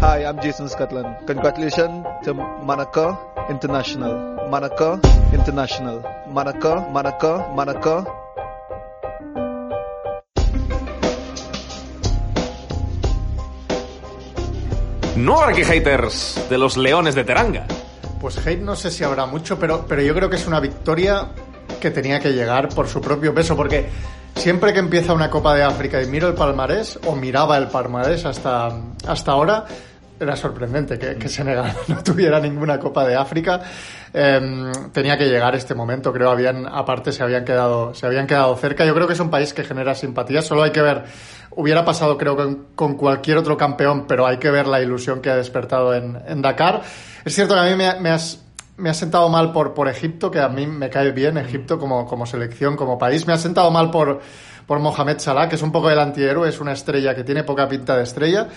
Hi, I'm Jason Scotland. Congratulations to Monaco International. Monaco International. Monaco, Monaco, Monaco. No habrá que haters de los Leones de Teranga. Pues hate no sé si habrá mucho, pero, pero yo creo que es una victoria que tenía que llegar por su propio peso, porque siempre que empieza una Copa de África y miro el palmarés, o miraba el palmarés hasta, hasta ahora, era sorprendente que, que Senegal no tuviera ninguna Copa de África. Em, tenía que llegar este momento, creo, habían, aparte se habían quedado, se habían quedado cerca. Yo creo que es un país que genera simpatía, solo hay que ver, hubiera pasado creo con, cualquier otro campeón, pero hay que ver la ilusión que ha despertado en, en Dakar. Es cierto que a mí me, me has, me ha sentado mal por, por Egipto, que a mí me cae bien Egipto como, como selección, como país. Me ha sentado mal por, por Mohamed Salah, que es un poco el antihéroe, es una estrella que tiene poca pinta de estrella.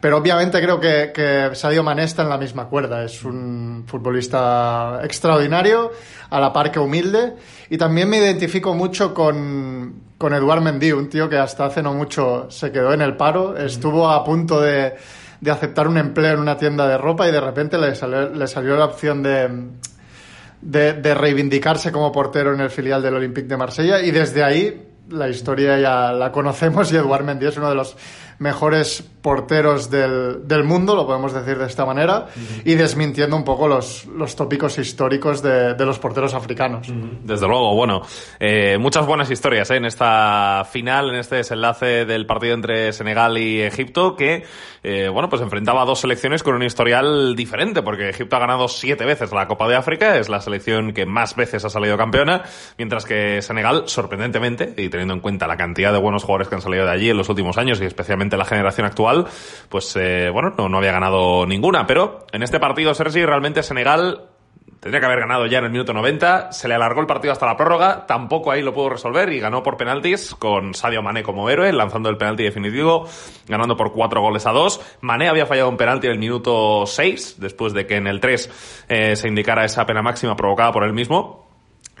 Pero obviamente creo que, que Sadio Mané está en la misma cuerda. Es un futbolista extraordinario, a la par que humilde. Y también me identifico mucho con, con Eduard Mendy, un tío que hasta hace no mucho se quedó en el paro, estuvo a punto de, de aceptar un empleo en una tienda de ropa y de repente le salió, le salió la opción de, de, de reivindicarse como portero en el filial del Olympique de Marsella y desde ahí la historia ya la conocemos y Eduard Mendy es uno de los mejores porteros del, del mundo, lo podemos decir de esta manera, y desmintiendo un poco los, los tópicos históricos de, de los porteros africanos. Desde luego, bueno, eh, muchas buenas historias ¿eh? en esta final, en este desenlace del partido entre Senegal y Egipto, que, eh, bueno, pues enfrentaba a dos selecciones con un historial diferente, porque Egipto ha ganado siete veces la Copa de África, es la selección que más veces ha salido campeona, mientras que Senegal, sorprendentemente, y teniendo en cuenta la cantidad de buenos jugadores que han salido de allí en los últimos años, y especialmente la generación actual, pues, eh, bueno, no, había ganado ninguna, pero en este partido, Sergi, realmente Senegal Tendría que haber ganado ya en el minuto 90. Se le alargó el partido hasta la prórroga. Tampoco ahí lo pudo resolver y ganó por penaltis con Sadio Mané como héroe, lanzando el penalti definitivo, ganando por cuatro goles a dos. Mané había fallado un penalti en el minuto 6, después de que en el 3 eh, se indicara esa pena máxima provocada por él mismo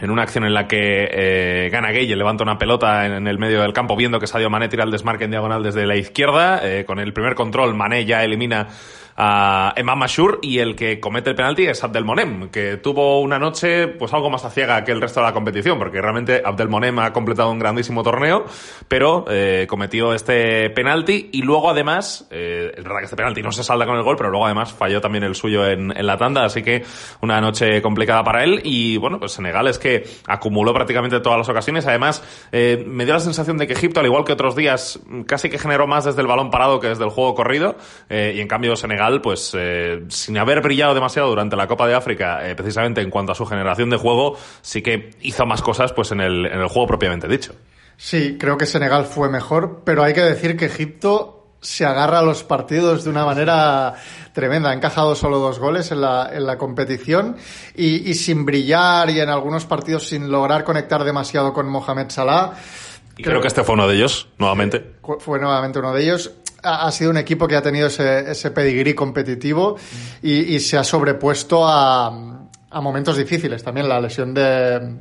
en una acción en la que eh, Gana Gueye levanta una pelota en, en, el medio del campo viendo que Sadio Mané tira el desmarque en diagonal desde la izquierda. Eh, con el primer control, Mané ya elimina a Emma Mashur y el que comete el penalti es Abdelmonem, que tuvo una noche pues algo más aciaga que el resto de la competición, porque realmente Abdelmonem ha completado un grandísimo torneo, pero eh, cometió este penalti y luego además, eh, es verdad que este penalti no se salda con el gol, pero luego además falló también el suyo en, en la tanda, así que una noche complicada para él. Y bueno, pues Senegal es que acumuló prácticamente todas las ocasiones, además eh, me dio la sensación de que Egipto, al igual que otros días, casi que generó más desde el balón parado que desde el juego corrido eh, y en cambio Senegal pues eh, sin haber brillado demasiado durante la Copa de África, eh, precisamente en cuanto a su generación de juego, sí que hizo más cosas pues en el, en el juego propiamente dicho. Sí, creo que Senegal fue mejor, pero hay que decir que Egipto se agarra a los partidos de una manera tremenda. Ha encajado solo dos goles en la, en la competición y, y, sin brillar y en algunos partidos sin lograr conectar demasiado con Mohamed Salah. Y creo, creo que este fue uno de ellos, nuevamente. Fue nuevamente uno de ellos ha sido un equipo que ha tenido ese, pedigrí competitivo y, se ha sobrepuesto a, momentos difíciles. También la lesión de,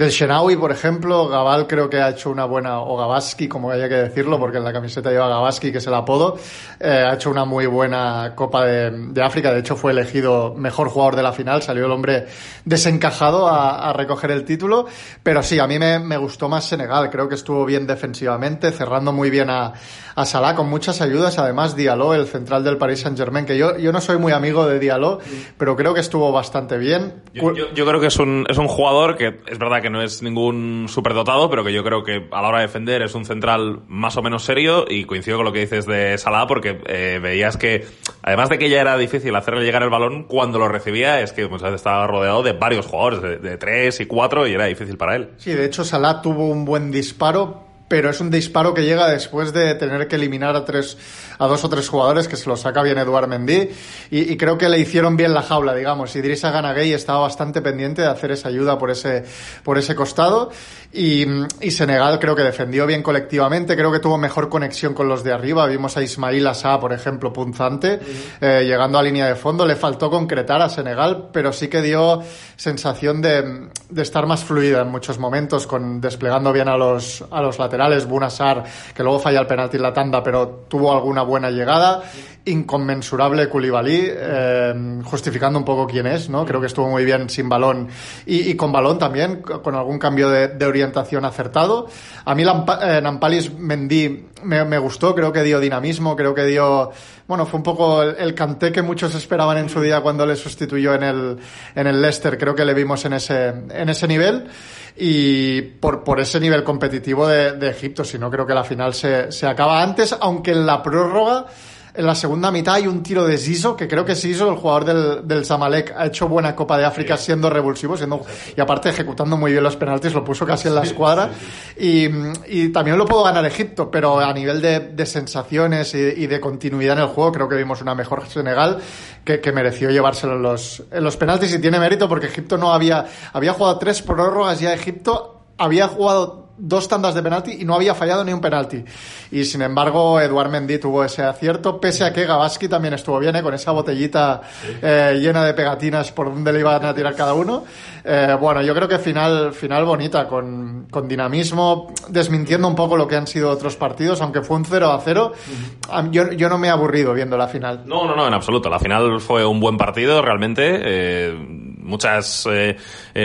del Shenawi, por ejemplo, Gabal creo que ha hecho una buena, o Gabaski, como haya que decirlo, porque en la camiseta lleva Gabaski, que es el apodo, eh, ha hecho una muy buena Copa de, de, África. De hecho, fue elegido mejor jugador de la final. Salió el hombre desencajado a, a recoger el título. Pero sí, a mí me, me, gustó más Senegal. Creo que estuvo bien defensivamente, cerrando muy bien a, a Salah con muchas ayudas. Además, Diallo, el central del Paris Saint Germain, que yo, yo no soy muy amigo de Diallo, pero creo que estuvo bastante bien. Yo, yo, yo creo que es un, es un jugador que es verdad que no es ningún superdotado, pero que yo creo que a la hora de defender es un central más o menos serio y coincido con lo que dices de Salah porque eh, veías que, además de que ya era difícil hacerle llegar el balón, cuando lo recibía es que muchas veces estaba rodeado de varios jugadores, de, de tres y cuatro, y era difícil para él. Sí, de hecho Salah tuvo un buen disparo, pero es un disparo que llega después de tener que eliminar a tres a dos o tres jugadores que se lo saca bien Eduard Mendy y, y creo que le hicieron bien la jaula, digamos. Idrissa Ganagay estaba bastante pendiente de hacer esa ayuda por ese por ese costado y, y, Senegal creo que defendió bien colectivamente, creo que tuvo mejor conexión con los de arriba. Vimos a Ismail Assa, por ejemplo, punzante, uh -huh. eh, llegando a línea de fondo. Le faltó concretar a Senegal, pero sí que dio sensación de, de estar más fluida en muchos momentos, con desplegando bien a los, a los laterales. Bunassar, que luego falla el penalti en la tanda, pero tuvo alguna buena llegada. Inconmensurable Koulibaly, eh, justificando un poco quién es, ¿no? Creo que estuvo muy bien sin balón. Y, y con balón también, con algún cambio de, de orientación acertado. A mí eh, Nampalis Mendy me, me, gustó, creo que dio dinamismo, creo que dio, bueno, fue un poco el, el, canté que muchos esperaban en su día cuando le sustituyó en el, en el Leicester, creo que le vimos en ese, en ese nivel. Y por, por ese nivel competitivo de, de Egipto, si no creo que la final se, se acaba antes, aunque en la prórroga en la segunda mitad hay un tiro de Zizo, que creo que Zizo, el jugador del, del Zamalek, ha hecho buena Copa de África sí. siendo revulsivo, siendo, y aparte ejecutando muy bien los penaltis, lo puso casi en la escuadra. Y, y, también lo puedo ganar Egipto, pero a nivel de, de sensaciones y, y, de continuidad en el juego, creo que vimos una mejor Senegal que, que mereció llevárselo en los, en los penaltis y tiene mérito porque Egipto no había, había jugado tres prórrogas ya Egipto, había jugado dos tandas de penalti y no había fallado ni un penalti. Y sin embargo, Eduard Mendy tuvo ese acierto, pese a que Gabaski también estuvo bien, ¿eh? con esa botellita eh, llena de pegatinas por donde le iban a tirar cada uno. Eh, bueno, yo creo que final, final bonita, con, con, dinamismo, desmintiendo un poco lo que han sido otros partidos, aunque fue un 0 a 0. Yo, yo no me he aburrido viendo la final. No, no, no, en absoluto. La final fue un buen partido, realmente. Muchas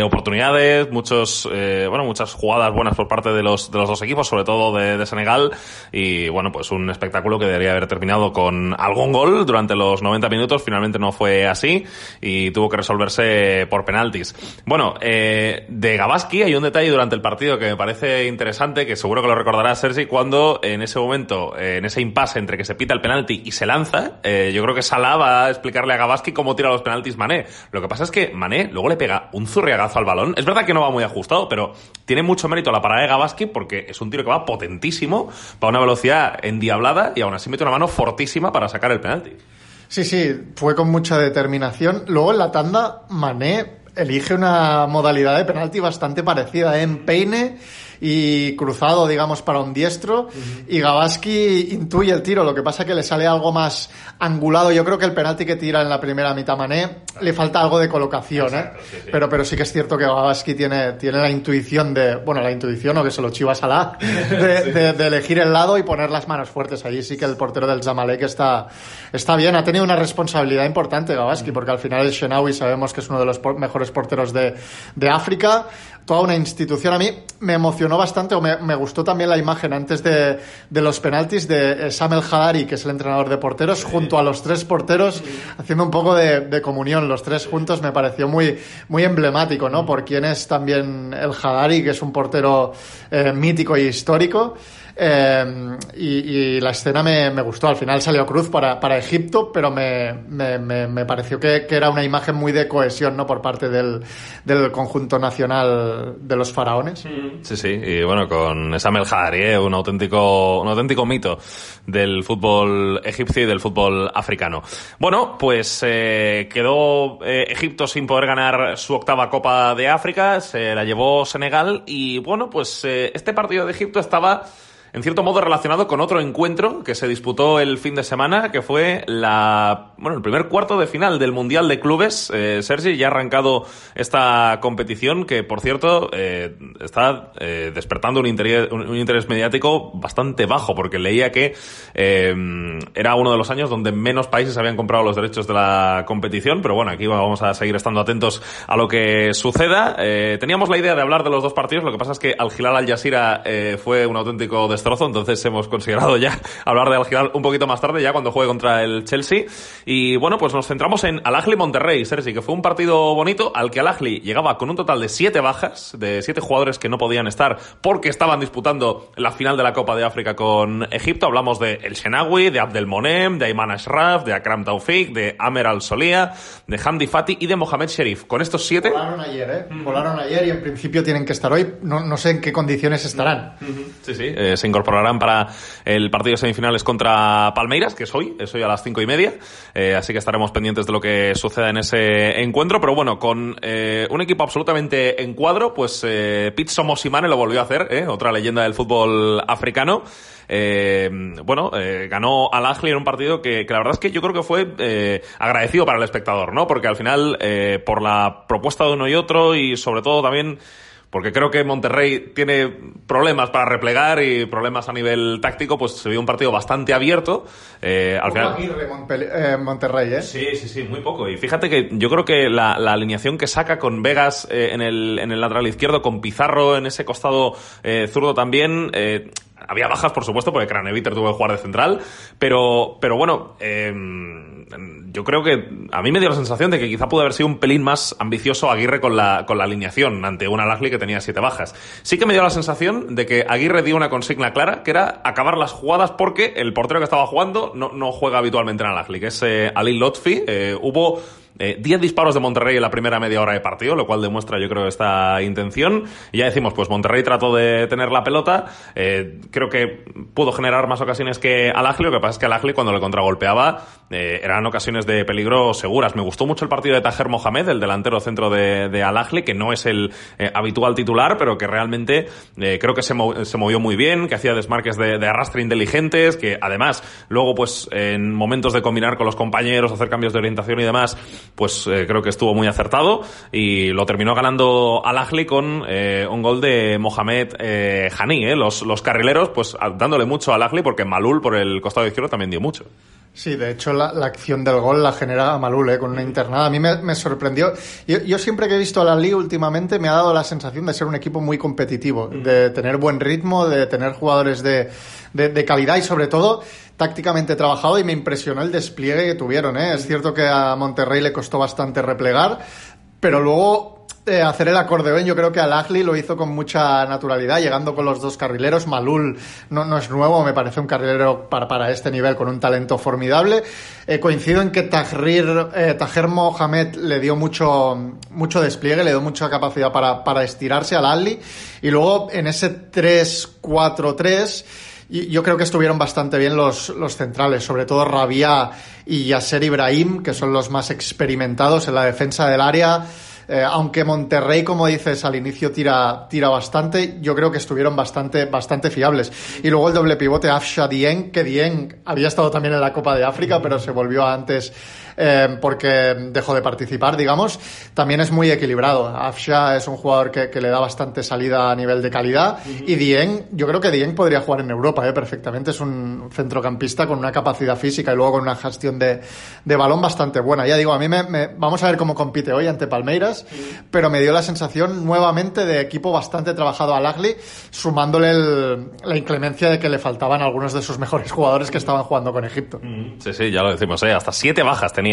oportunidades, muchos, bueno, muchas jugadas buenas por parte de los, de los dos equipos, sobre todo de, de, Senegal. Y bueno, pues un espectáculo que debería haber terminado con algún gol durante los 90 minutos. Finalmente no fue así y tuvo que resolverse por penaltis. Bueno, eh, de Gabaski hay un detalle durante el partido que me parece interesante, que seguro que lo recordará Sergi, cuando en ese momento, eh, en ese impasse entre que se pita el penalti y se lanza, eh, yo creo que Salah va a explicarle a Gabaski cómo tira los penaltis Mané. Lo que pasa es que Mané luego le pega un zurriagazo al balón. Es verdad que no va muy ajustado, pero tiene mucho mérito la parada de Gabaski porque es un tiro que va potentísimo, va a una velocidad endiablada y aún así mete una mano fortísima para sacar el penalti. Sí, sí, fue con mucha determinación. Luego en la tanda, Mané elige una modalidad de penalti bastante parecida, ¿eh? en peine y cruzado, digamos, para un diestro. Uh -huh. Y Gabaski intuye el tiro, lo que pasa que le sale algo más angulado. Yo creo que el penalti que tira en la primera mitad Mané le falta algo de colocación, Exacto, ¿eh? Sí, sí. Pero, pero sí que es cierto que Gabaski tiene, tiene la intuición de, bueno, la intuición o que se lo chiva Salah, de, sí. de, de, elegir el lado y poner las manos fuertes. Allí sí que el portero del Zamalek está, está bien. Ha tenido una responsabilidad importante Gabaski, porque al final el Shenawi sabemos que es uno de los mejores porteros de, de África toda una institución. A mí me emocionó bastante o me, me gustó también la imagen antes de, de, los penaltis de Samuel Hadari, que es el entrenador de porteros, sí. junto a los tres porteros, sí. haciendo un poco de, de, comunión, los tres juntos, me pareció muy, muy emblemático, ¿no? Por quién es también el Hadari, que es un portero eh, mítico y histórico. Eh, y, y, la escena me, me, gustó. Al final salió Cruz para, para Egipto, pero me, me, me pareció que, que, era una imagen muy de cohesión ¿no? por parte del, del conjunto nacional de los faraones. Sí, sí. Y bueno, con Samuel Hadari, ¿eh? un, auténtico, un auténtico mito del fútbol egipcio y del fútbol africano. Bueno, pues eh, quedó eh, Egipto sin poder ganar su octava Copa de África, se la llevó Senegal y bueno, pues eh, este partido de Egipto estaba en cierto modo relacionado con otro encuentro que se disputó el fin de semana, que fue la, bueno, el primer cuarto de final del Mundial de Clubes. Eh, Sergi ya ha arrancado esta competición que, por cierto, eh, está eh, despertando un interés, un interés, mediático bastante bajo, porque leía que era uno de los años donde menos países habían comprado los derechos de la competición, pero bueno, aquí vamos a seguir estando atentos a lo que suceda. Teníamos la idea de hablar de los dos partidos, lo que pasa es que al Hilal Al Jazeera fue un auténtico destrozo, entonces hemos considerado ya hablar de Al Hilal un poquito más tarde, ya cuando juegue contra el Chelsea. Y bueno, pues nos centramos en Al Ahly Monterrey, Sergi, que fue un partido bonito al que Al Ahly llegaba con un total de siete bajas, de siete jugadores que no podían estar porque estaban disputando la final de la Copa de África con Egipto. Hablamos de El Shenawi, de Abdel Monem, de Ayman Ashraf, de Akram Taufik, de Amer Al Solia, de Hamdi Fati y de Mohamed Sherif. Con estos siete. Volaron ayer, ¿eh? Volaron ayer y en principio tienen que estar hoy. No, no sé en qué condiciones estarán. Sí, sí. Eh, se incorporarán para el partido de semifinales contra Palmeiras, que es hoy, es hoy a las cinco y media. Eh, así que estaremos pendientes de lo que suceda en ese encuentro. Pero bueno, con eh, un equipo absolutamente en cuadro, pues eh, Pete Somosimane lo volvió a hacer, ¿eh? otra leyenda del fútbol africano. Eh, bueno, ganó al Ahly en un partido que, que, la verdad es que yo creo que fue agradecido para el espectador, ¿no? Porque al final, por la propuesta de uno y otro y sobre todo también porque creo que Monterrey tiene problemas para replegar y problemas a nivel táctico, pues se vio un partido bastante abierto. Eh, al final... Aguirre, eh, Monterrey, ¿eh? Sí, sí, sí, muy poco. Y fíjate que yo creo que la, alineación que saca con Vegas eh, en, el, en el lateral izquierdo, con Pizarro en ese costado zurdo también, había bajas, por supuesto, porque Craneviter tuvo que jugar de central, pero, pero bueno, eh, yo creo que a mí me dio la sensación de que quizá pudo haber sido un pelín más ambicioso Aguirre con la, con la alineación ante una Lagli que tenía siete bajas. Sí que me dio la sensación de que Aguirre dio una consigna clara, que era acabar las jugadas porque el portero que estaba jugando no, no juega habitualmente en la que es eh, Ali Lotfi. Eh, hubo 10 eh, disparos de Monterrey en la primera media hora de partido, lo cual demuestra yo creo esta intención. Y ya decimos, pues Monterrey trató de tener la pelota, eh, creo que pudo generar más ocasiones que Alagli, lo que pasa es que Alagli cuando le contragolpeaba eh, eran ocasiones de peligro seguras. Me gustó mucho el partido de Tajer Mohamed, el delantero centro de, de Alagli, que no es el habitual titular, pero que realmente creo que se, movió muy bien, que hacía desmarques de, de arrastre inteligentes, que además luego pues en momentos de combinar con los compañeros, hacer cambios de orientación y demás, pues eh, creo que estuvo muy acertado y lo terminó ganando Al Ahly con eh, un gol de Mohamed eh, Hani, eh, los, los carrileros, pues dándole mucho al Ahly porque Malul por el costado izquierdo también dio mucho. Sí, de hecho la, acción del gol la genera Malul eh, con una internada. A mí me, sorprendió. Yo, siempre que he visto a la Liga últimamente me ha dado la sensación de ser un equipo muy competitivo, de tener buen ritmo, de tener jugadores de, de calidad y sobre todo tácticamente trabajado y me impresionó el despliegue que tuvieron. ¿eh? Es cierto que a Monterrey le costó bastante replegar, pero luego eh, hacer el acordeón, yo creo que al Agli lo hizo con mucha naturalidad, llegando con los dos carrileros. Malul no, no es nuevo, me parece un carrilero para, para este nivel con un talento formidable. Eh, coincido en que eh, Tajer Mohamed le dio mucho, mucho despliegue, le dio mucha capacidad para, para estirarse al Agli. Y luego en ese 3-4-3 yo creo que estuvieron bastante bien los, centrales, sobre todo Rabia y Yasser Ibrahim, que son los más experimentados en la defensa del área. Eh, aunque Monterrey, como dices, al inicio tira, bastante, yo creo que estuvieron bastante, bastante fiables. Y luego el doble pivote Afsha Dien, que Dien había estado también en la Copa de África, pero se volvió antes eh, porque dejó de participar, digamos, también es muy equilibrado. Afsha es un jugador que, que le da bastante salida a nivel de calidad y Dien, yo creo que Dien podría jugar en Europa eh, perfectamente. Es un centrocampista con una capacidad física y luego con una gestión de, de balón bastante buena. Ya digo, a mí me, vamos a ver cómo compite hoy ante Palmeiras, pero me dio la sensación nuevamente de equipo bastante trabajado al Agli, sumándole la inclemencia de que le faltaban algunos de sus mejores jugadores que estaban jugando con Egipto. Sí, sí, ya lo decimos, ¿eh? hasta siete bajas tenía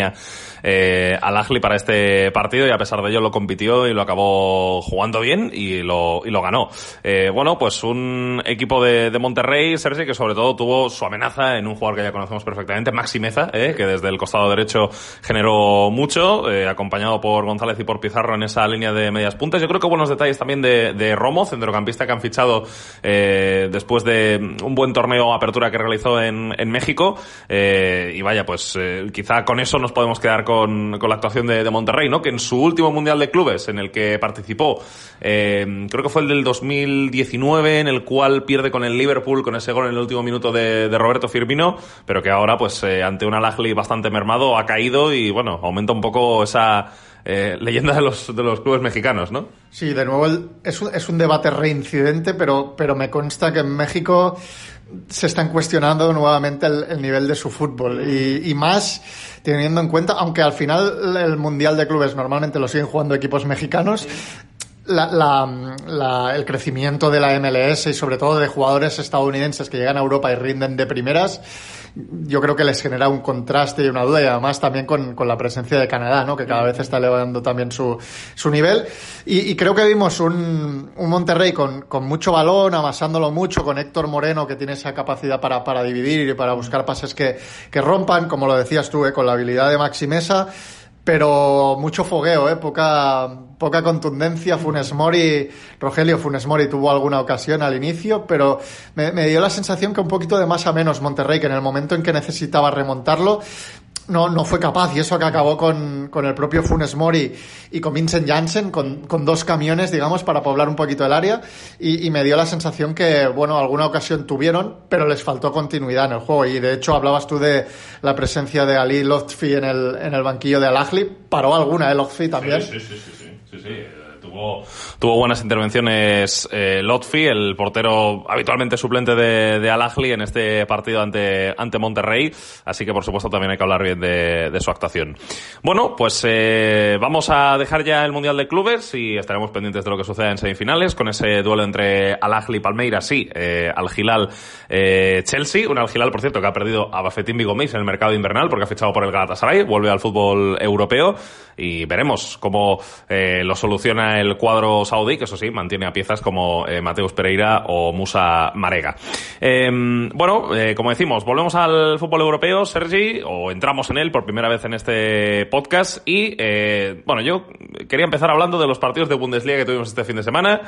eh, al Agli para este partido y a pesar de ello lo compitió y lo acabó jugando bien y lo, y lo ganó. Eh, bueno, pues un equipo de, de Monterrey, Sergi, que sobre todo tuvo su amenaza en un jugador que ya conocemos perfectamente, Maxi Meza, eh, que desde el costado derecho generó mucho, acompañado por González y por Pizarro en esa línea de medias puntas. Yo creo que buenos detalles también de, de Romo, centrocampista que han fichado después de un buen torneo apertura que realizó en, en México. Y vaya, pues quizá con eso nos podemos quedar con, con la actuación de, Monterrey, ¿no? Que en su último Mundial de Clubes, en el que participó, eh, creo que fue el del 2019, en el cual pierde con el Liverpool con ese gol en el último minuto de, Roberto Firmino, pero que ahora, pues, eh, ante un Alagli bastante mermado, ha caído y, bueno, aumenta un poco esa eh, leyenda de los, de los clubes mexicanos, ¿no? Sí, de nuevo es, un, debate reincidente, pero, pero me consta que en México se están cuestionando nuevamente el, el nivel de su fútbol y, más teniendo en cuenta, aunque al final el Mundial de Clubes normalmente lo siguen jugando equipos mexicanos, el crecimiento de la MLS y sobre todo de jugadores estadounidenses que llegan a Europa y rinden de primeras yo creo que les genera un contraste y una duda y además también con, con la presencia de Canadá, ¿no? que cada vez está elevando también su, su nivel. Y, creo que vimos un, un Monterrey con, con, mucho balón, amasándolo mucho, con Héctor Moreno que tiene esa capacidad para, para dividir y para buscar pases que, que rompan, como lo decías tú, ¿eh? con la habilidad de Maxi Mesa pero mucho fogueo, ¿eh? poca, poca contundencia. Funes Mori, Rogelio Funes Mori tuvo alguna ocasión al inicio, pero me, me, dio la sensación que un poquito de más a menos Monterrey, que en el momento en que necesitaba remontarlo, no, no fue capaz y eso que acabó con, con el propio Funes Mori y con Vincent Janssen, con, con, dos camiones, digamos, para poblar un poquito el área y, me dio la sensación que, bueno, alguna ocasión tuvieron, pero les faltó continuidad en el juego y de hecho hablabas tú de la presencia de Ali Lotfi en el, en el banquillo de Al Ahly, paró alguna, ¿eh? Lotfi también. Sí, sí, sí, sí, sí. Tuvo tuvo, buenas intervenciones eh, Lotfi, el portero habitualmente suplente de, de Al Ahly en este partido ante, ante Monterrey. Así que, por supuesto, también hay que hablar bien de, de su actuación. Bueno, pues eh, vamos a dejar ya el Mundial de Clubes y estaremos pendientes de lo que suceda en semifinales con ese duelo entre Al Ahly y Palmeiras, sí, eh, Al Hilal eh, Chelsea. Un Al Hilal, por cierto, que ha perdido a Bafetín Bigomis en el mercado invernal porque ha fichado por el Galatasaray, vuelve al fútbol europeo y veremos cómo eh, lo soluciona el cuadro saudí, que eso sí, mantiene a piezas como eh, Mateus Pereira o Musa Marega. Eh, bueno, eh, como decimos, volvemos al fútbol europeo, Sergi, o entramos en él por primera vez en este podcast y, eh, bueno, yo quería empezar hablando de los partidos de Bundesliga que tuvimos este fin de semana.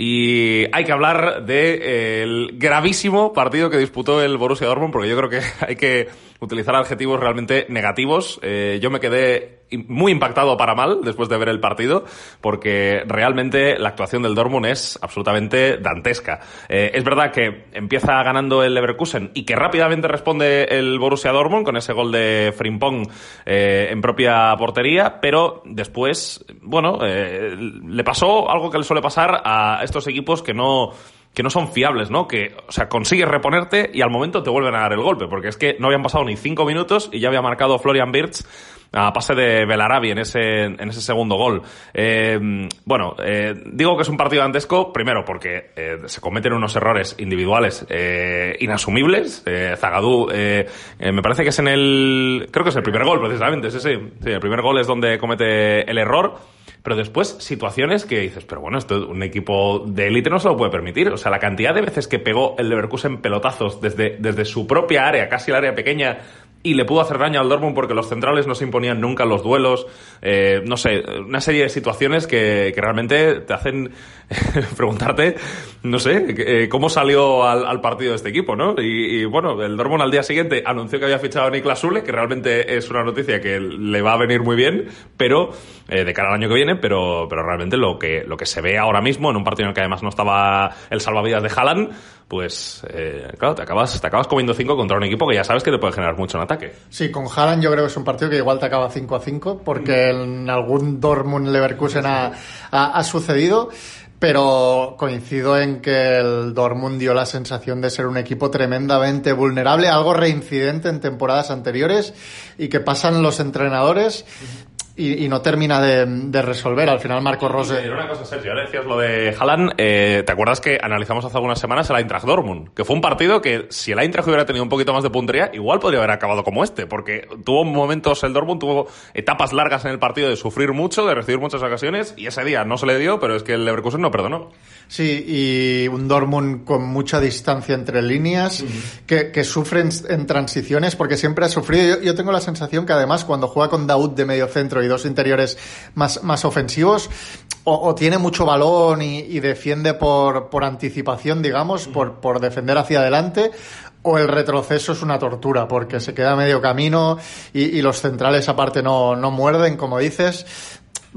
Y hay que hablar del gravísimo partido que disputó el Borussia Dortmund, porque yo creo que hay que utilizar adjetivos realmente negativos. Yo me quedé muy impactado para mal después de ver el partido, porque realmente la actuación del Dortmund es absolutamente dantesca. Eh, es verdad que empieza ganando el Leverkusen y que rápidamente responde el Borussia Dortmund con ese gol de Frimpong eh, en propia portería, pero después, bueno, eh, le pasó algo que le suele pasar a estos equipos que no que no son fiables, ¿no? Que, o sea, consigues reponerte y al momento te vuelven a dar el golpe, porque es que no habían pasado ni cinco minutos y ya había marcado Florian Birch a pase de Belarabi en ese, en ese segundo gol. Eh, bueno, eh, digo que es un partido dantesco, primero porque eh, se cometen unos errores individuales eh, inasumibles. Zagadú, me parece que es en el... Creo que es el primer gol, precisamente, sí, sí. sí el primer gol es donde comete el error. Pero después, situaciones que dices, pero bueno, esto un equipo de élite no se lo puede permitir. O sea, la cantidad de veces que pegó el Leverkusen pelotazos desde, desde su propia área, casi el área pequeña, y le pudo hacer daño al Dortmund porque los centrales no se imponían nunca los duelos. Eh, no sé, una serie de situaciones que, que realmente te hacen preguntarte, no sé, eh, cómo salió al, al, partido este equipo, ¿no? Y, y, bueno, el Dortmund al día siguiente anunció que había fichado a Niklas Sule, que realmente es una noticia que le va a venir muy bien, pero eh, de cara al año que viene, pero, pero realmente lo que, lo que se ve ahora mismo en un partido en el que además no estaba el salvavidas de Haaland, pues eh, claro, te acabas, te acabas comiendo 5 contra un equipo que ya sabes que te puede generar mucho en ataque. Sí, con Haaland yo creo que es un partido que igual te acaba 5 a 5, porque en algún Dortmund Leverkusen ha, ha, ha sucedido pero coincido en que el Dortmund dio la sensación de ser un equipo tremendamente vulnerable, algo reincidente en temporadas anteriores y que pasan los entrenadores y, y, no termina de, de, resolver. Al final Marco Rose... Y una cosa, Sergio, ahora decías lo de Haaland, eh, ¿te acuerdas que analizamos hace algunas semanas el Eintracht Dortmund? Que fue un partido que si el Eintracht hubiera tenido un poquito más de puntería, igual podría haber acabado como este, porque tuvo momentos, el Dortmund tuvo etapas largas en el partido de sufrir mucho, de recibir muchas ocasiones, y ese día no se le dio, pero es que el Leverkusen no perdonó. Sí, y un Dortmund con mucha distancia entre líneas, uh -huh. que, que sufre en, en, transiciones, porque siempre ha sufrido. Yo, yo, tengo la sensación que además cuando juega con Daud de medio centro y dos interiores más, más ofensivos, o, o tiene mucho balón y, y defiende por, por, anticipación, digamos, por, por defender hacia adelante, o el retroceso es una tortura porque se queda medio camino y, y los centrales aparte no, no, muerden, como dices.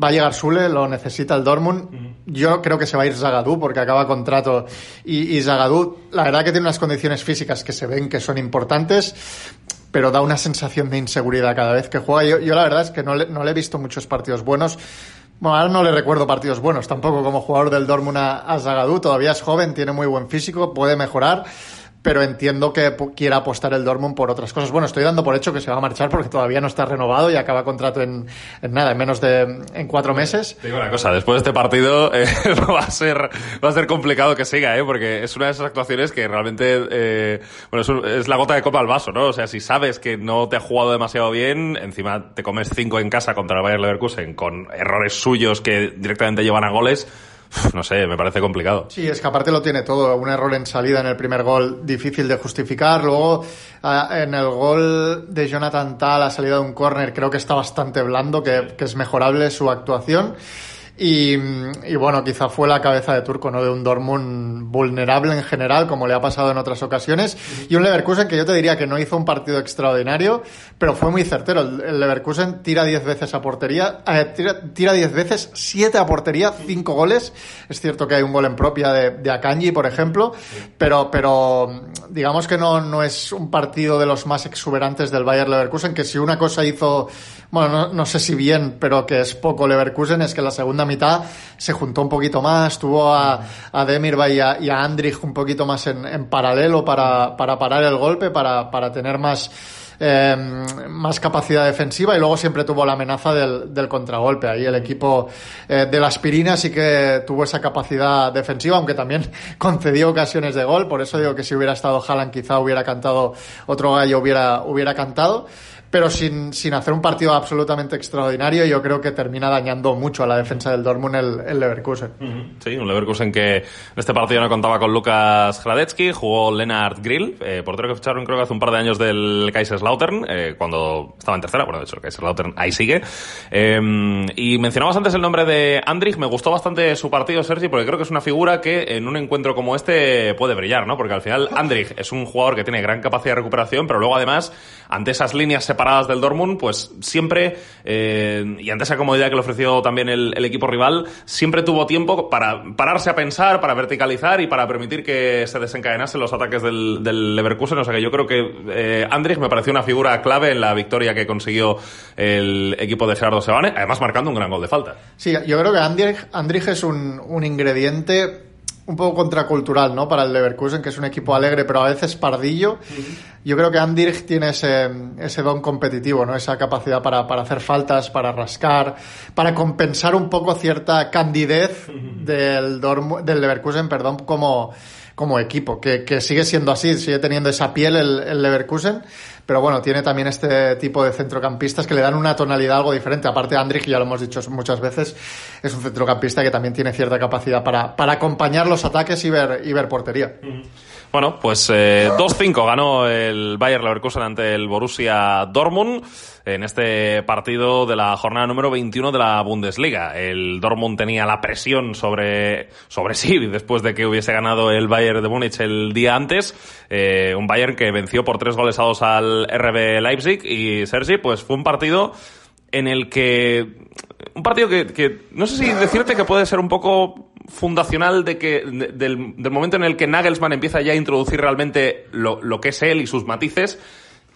Va a llegar Sule, lo necesita el Dortmund. Uh -huh. Yo creo que se va a ir Zagadou porque acaba contrato y, y Zagadou, la verdad que tiene unas condiciones físicas que se ven que son importantes, pero da una sensación de inseguridad cada vez que juega. Yo, yo la verdad es que no le, no le he visto muchos partidos buenos. Bueno, ahora no le recuerdo partidos buenos tampoco como jugador del Dortmund a, a. Todavía es joven, tiene muy buen físico, puede mejorar pero entiendo que quiera apostar el Dortmund por otras cosas. Bueno, estoy dando por hecho que se va a marchar porque todavía no está renovado y acaba contrato en, nada, en menos de en cuatro meses. Te digo una cosa, después de este partido eh, va a ser va a ser complicado que siga, ¿eh? porque es una de esas actuaciones que realmente eh, bueno es, un, es, la gota de copa al vaso, ¿no? O sea, si sabes que no te ha jugado demasiado bien, encima te comes cinco en casa contra el Bayern Leverkusen con errores suyos que directamente llevan a goles no sé, me parece complicado. Sí, es que aparte lo tiene todo. Un error en salida en el primer gol difícil de justificar. Luego, en el gol de Jonathan Tal, a salida de un córner, creo que está bastante blando, que, que es mejorable su actuación. Y, y, bueno, quizá fue la cabeza de turco, ¿no? De un Dortmund vulnerable en general, como le ha pasado en otras ocasiones. Y un Leverkusen que yo te diría que no hizo un partido extraordinario, pero fue muy certero. El, Leverkusen tira 10 veces a portería, eh, tira 10 veces, 7 a portería, 5 goles. Es cierto que hay un gol en propia de, de Akanji, por ejemplo, pero, pero digamos que no, no es un partido de los más exuberantes del Bayern Leverkusen, que si una cosa hizo, bueno, no, no sé si bien, pero que es poco Leverkusen, es que la segunda mitad se juntó un poquito más, tuvo a, a Demirbay y a, Andrich un poquito más en, paralelo para, para parar el golpe, para, para tener más eh, más capacidad defensiva y luego siempre tuvo la amenaza del, del contragolpe. Ahí el equipo eh, de la aspirina sí que tuvo esa capacidad defensiva, aunque también concedió ocasiones de gol. Por eso digo que si hubiera estado Haaland quizá hubiera cantado otro gallo, hubiera, hubiera cantado pero sin, sin hacer un partido absolutamente extraordinario, yo creo que termina dañando mucho a la defensa del Dortmund el, el Leverkusen. Sí, un Leverkusen que en este partido no contaba con Lucas Hradecki, jugó Lennart Grill, eh, portero que ficharon creo que hace un par de años del Kaiserslautern, eh, cuando estaba en tercera, bueno, de hecho el Kaiserslautern ahí sigue. Eh, y mencionabas antes el nombre de Andrich, me gustó bastante su partido, Sergi, porque creo que es una figura que en un encuentro como este puede brillar, ¿no? Porque al final Andrich es un jugador que tiene gran capacidad de recuperación, pero luego además, ante esas líneas separadas del Dortmund, pues siempre, eh, y ante esa comodidad que le ofreció también el, equipo rival, siempre tuvo tiempo para pararse a pensar, para verticalizar y para permitir que se desencadenasen los ataques del, del Leverkusen. O sea que yo creo que eh, Andrich me pareció una figura clave en la victoria que consiguió el equipo de Gerardo Sebane, además marcando un gran gol de falta. Sí, yo creo que Andrich, Andrich es un, un ingrediente un poco contracultural, ¿no? Para el Leverkusen, que es un equipo alegre, pero a veces pardillo. Yo creo que Andirich tiene ese, ese don competitivo, ¿no? Esa capacidad para, para hacer faltas, para rascar, para compensar un poco cierta candidez del, Dorm, del Leverkusen, perdón, como, como equipo, que, que sigue siendo así, sigue teniendo esa piel el, el Leverkusen, pero bueno, tiene también este tipo de centrocampistas que le dan una tonalidad algo diferente. Aparte, Andrich, ya lo hemos dicho muchas veces, es un centrocampista que también tiene cierta capacidad para, para acompañar los ataques y ver, y ver portería. Bueno, pues eh, 2-5 ganó el Bayer Leverkusen ante el Borussia Dortmund en este partido de la jornada número 21 de la Bundesliga. El Dortmund tenía la presión sobre, sobre sí después de que hubiese ganado el Bayern de Múnich el día antes. Eh, un Bayern que venció por tres goles a dos al RB Leipzig y Sergi, pues fue un partido en el que un partido que, que, no sé si decirte que puede ser un poco fundacional de que de, del, momento en el que Nagelsmann empieza ya a introducir realmente lo que es él y sus matices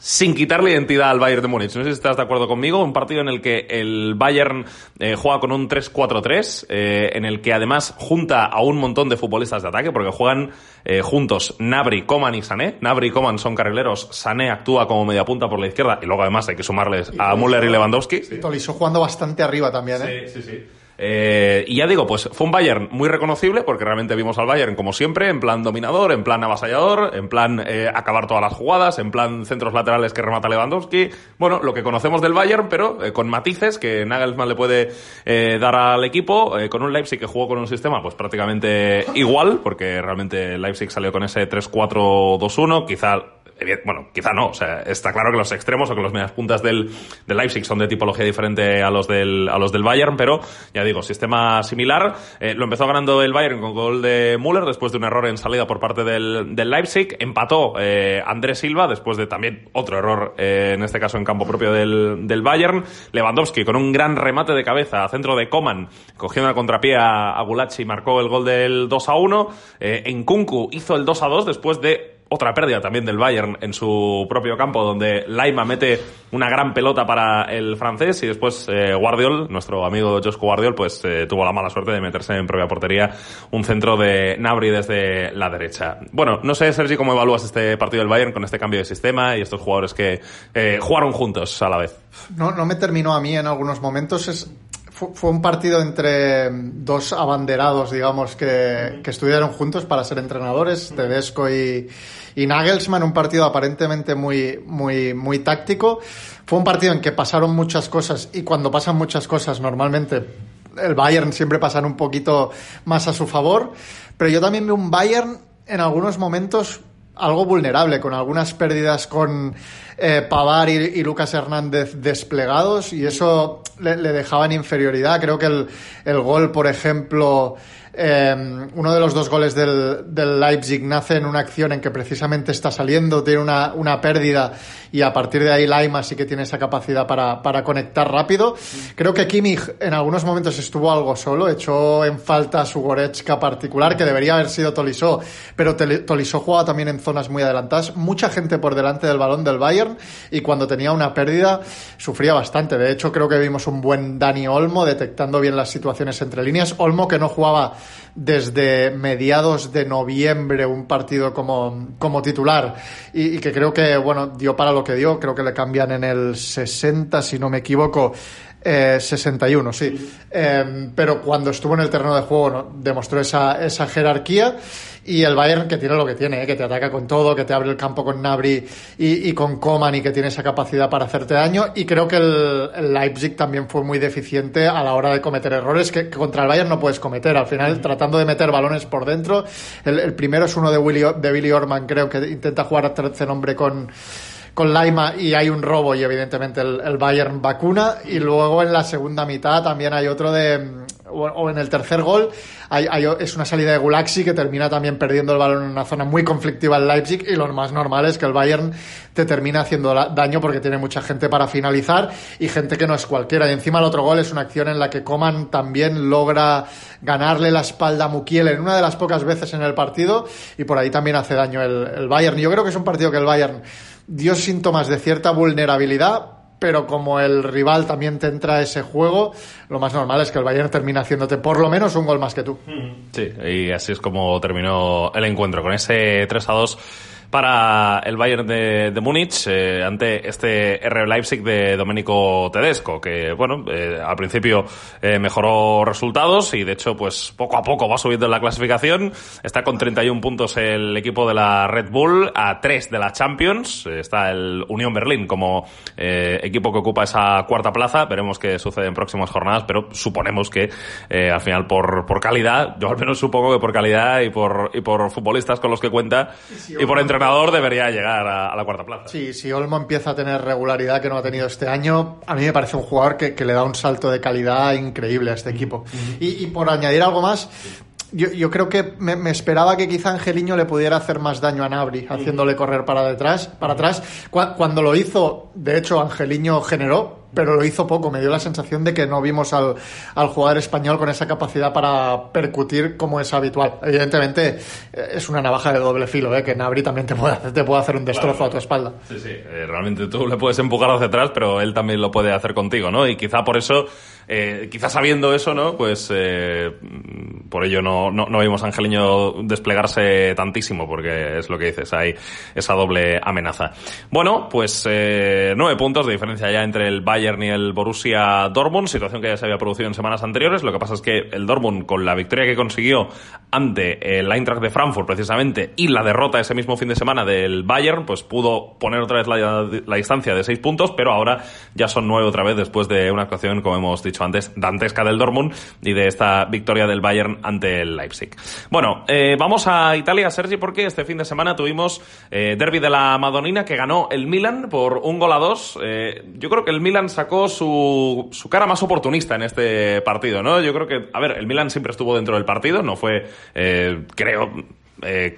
sin quitarle identidad al Bayern de Múnich. No sé si estás de acuerdo conmigo. Un partido en el que el Bayern eh, juega con un 3-4-3, eh, en el que además junta a un montón de futbolistas de ataque, porque juegan eh, juntos Nabri, Coman y Sané. Nabri y Coman son carrileros, Sané actúa como mediapunta por la izquierda, y luego además hay que sumarles a Müller y Lewandowski. Sí. Tolisso jugando bastante arriba también, ¿eh? Sí, sí, sí. Eh, y ya digo, pues fue un Bayern muy reconocible porque realmente vimos al Bayern como siempre, en plan dominador, en plan avasallador, en plan eh, acabar todas las jugadas, en plan centros laterales que remata Lewandowski. Bueno, lo que conocemos del Bayern, pero eh, con matices que Nagelsmann le puede eh, dar al equipo, con un Leipzig que jugó con un sistema pues prácticamente igual, porque realmente Leipzig salió con ese 3-4-2-1, quizá bueno, quizá no, o sea, está claro que los extremos o que los medias puntas del, del Leipzig son de tipología diferente a los del, a los del Bayern, pero ya digo, sistema similar. Eh, lo empezó ganando el Bayern con gol de Müller después de un error en salida por parte del, del Leipzig. Empató eh, Andrés Silva después de también otro error, eh, en este caso en campo propio del, del Bayern. Lewandowski con un gran remate de cabeza a centro de Coman, cogiendo la contrapié a, Gulachi, marcó el gol del 2 a 1. Eh, en Kunku hizo el 2 a 2 después de otra pérdida también del Bayern en su propio campo, donde Laima mete una gran pelota para el francés y después eh, Guardiol, nuestro amigo Josco Guardiol, pues eh, tuvo la mala suerte de meterse en propia portería un centro de Nabri desde la derecha. Bueno, no sé, Sergi, cómo evalúas este partido del Bayern con este cambio de sistema y estos jugadores que eh, jugaron juntos a la vez. No, no me terminó a mí en algunos momentos. Es, fue un partido entre dos abanderados, digamos, que, que estuvieron juntos para ser entrenadores, Tedesco y, y, Nagelsmann, un partido aparentemente muy, muy, muy táctico. Fue un partido en que pasaron muchas cosas y cuando pasan muchas cosas normalmente el Bayern siempre pasan un poquito más a su favor, pero yo también veo un Bayern en algunos momentos algo vulnerable, con algunas pérdidas con eh, Pavar y, y, Lucas Hernández desplegados y eso le, le, dejaba en inferioridad. Creo que el, el gol, por ejemplo, Eh, uno de los dos goles del, del, Leipzig nace en una acción en que precisamente está saliendo, tiene una, una pérdida y a partir de ahí Laima sí que tiene esa capacidad para, para conectar rápido. Creo que Kimmich en algunos momentos estuvo algo solo, echó en falta su Goretzka particular, que debería haber sido Tolisso, pero Tolisso jugaba también en zonas muy adelantadas, mucha gente por delante del balón del Bayern y cuando tenía una pérdida sufría bastante. De hecho, creo que vimos un buen Dani Olmo detectando bien las situaciones entre líneas. Olmo que no jugaba desde mediados de noviembre un partido como, como titular y, y, que creo que, bueno, dio para lo que dio. Creo que le cambian en el 60, si no me equivoco. Eh, 61, sí. Eh, pero cuando estuvo en el terreno de juego ¿no? demostró esa, esa jerarquía y el Bayern que tiene lo que tiene, ¿eh? que te ataca con todo, que te abre el campo con Nabri y, y, con Coman y que tiene esa capacidad para hacerte daño. Y creo que el, Leipzig también fue muy deficiente a la hora de cometer errores que, contra el Bayern no puedes cometer. Al final, tratando de meter balones por dentro, el, primero es uno de, Willy, de Billy Orman, creo que intenta jugar a tercer nombre con con Laima y hay un robo y evidentemente el, el, Bayern vacuna. Y luego en la segunda mitad también hay otro de o en el tercer gol hay, hay, es una salida de Gulaxi que termina también perdiendo el balón en una zona muy conflictiva en Leipzig. Y lo más normal es que el Bayern te termina haciendo daño porque tiene mucha gente para finalizar y gente que no es cualquiera. Y encima el otro gol es una acción en la que Coman también logra ganarle la espalda a Mukiel en una de las pocas veces en el partido y por ahí también hace daño el, el Bayern. Y yo creo que es un partido que el Bayern dio síntomas de cierta vulnerabilidad, pero como el rival también te entra a ese juego, lo más normal es que el Bayern termine haciéndote por lo menos un gol más que tú. Sí, y así es como terminó el encuentro, con ese 3 a 2 para el Bayern de, de Múnich eh, ante este R Leipzig de Domenico Tedesco, que bueno, eh, al principio eh, mejoró resultados y de hecho pues poco a poco va subiendo en la clasificación. Está con 31 puntos el equipo de la Red Bull, a 3 de la Champions. Está el Unión Berlín como equipo que ocupa esa cuarta plaza. Veremos qué sucede en próximas jornadas, pero suponemos que al final por, por calidad, yo al menos supongo que por calidad y por, y por futbolistas con los que cuenta y por entrenador debería llegar a, a, la cuarta plaza. Sí, si Olmo empieza a tener regularidad que no ha tenido este año, a mí me parece un jugador que, que le da un salto de calidad increíble a este equipo. Uh -huh. y, y, por añadir algo más, yo, yo creo que me, me, esperaba que quizá Angeliño le pudiera hacer más daño a Nabri, haciéndole correr para detrás, para atrás. Cuando lo hizo, de hecho, Angeliño generó, pero lo hizo poco. Me dio la sensación de que no vimos al, al jugador español con esa capacidad para percutir como es habitual. Evidentemente, es una navaja de doble filo, ¿eh? que Nabri también te puede hacer, te puede hacer un destrozo claro. a tu espalda. Sí, sí. Eh, realmente tú le puedes empujar hacia atrás, pero él también lo puede hacer contigo, ¿no? Y quizá por eso, eh, quizá sabiendo eso, ¿no? Pues eh, por ello no, no, vimos a Angeliño desplegarse tantísimo, porque es lo que dices, hay esa doble amenaza. Bueno, pues eh, nueve puntos de diferencia ya entre el Bayern y el Borussia Dortmund, situación que ya se había producido en semanas anteriores. Lo que pasa es que el Dortmund, con la victoria que consiguió ante el Eintracht de Frankfurt precisamente y la derrota ese mismo fin de semana del Bayern, pues pudo poner otra vez la, la distancia de seis puntos, pero ahora ya son nueve otra vez después de una actuación, como hemos dicho antes, dantesca del Dortmund y de esta victoria del Bayern ante el Leipzig. Bueno, eh, vamos a Italia, Sergi, porque este fin de semana tuvimos eh, derby de la Madonina que ganó el Milan por un gol a dos. Eh, yo creo que el Milan sacó su, su cara más oportunista en este partido, ¿no? Yo creo que, a ver, el Milan siempre estuvo dentro del partido, no fue, eh, creo,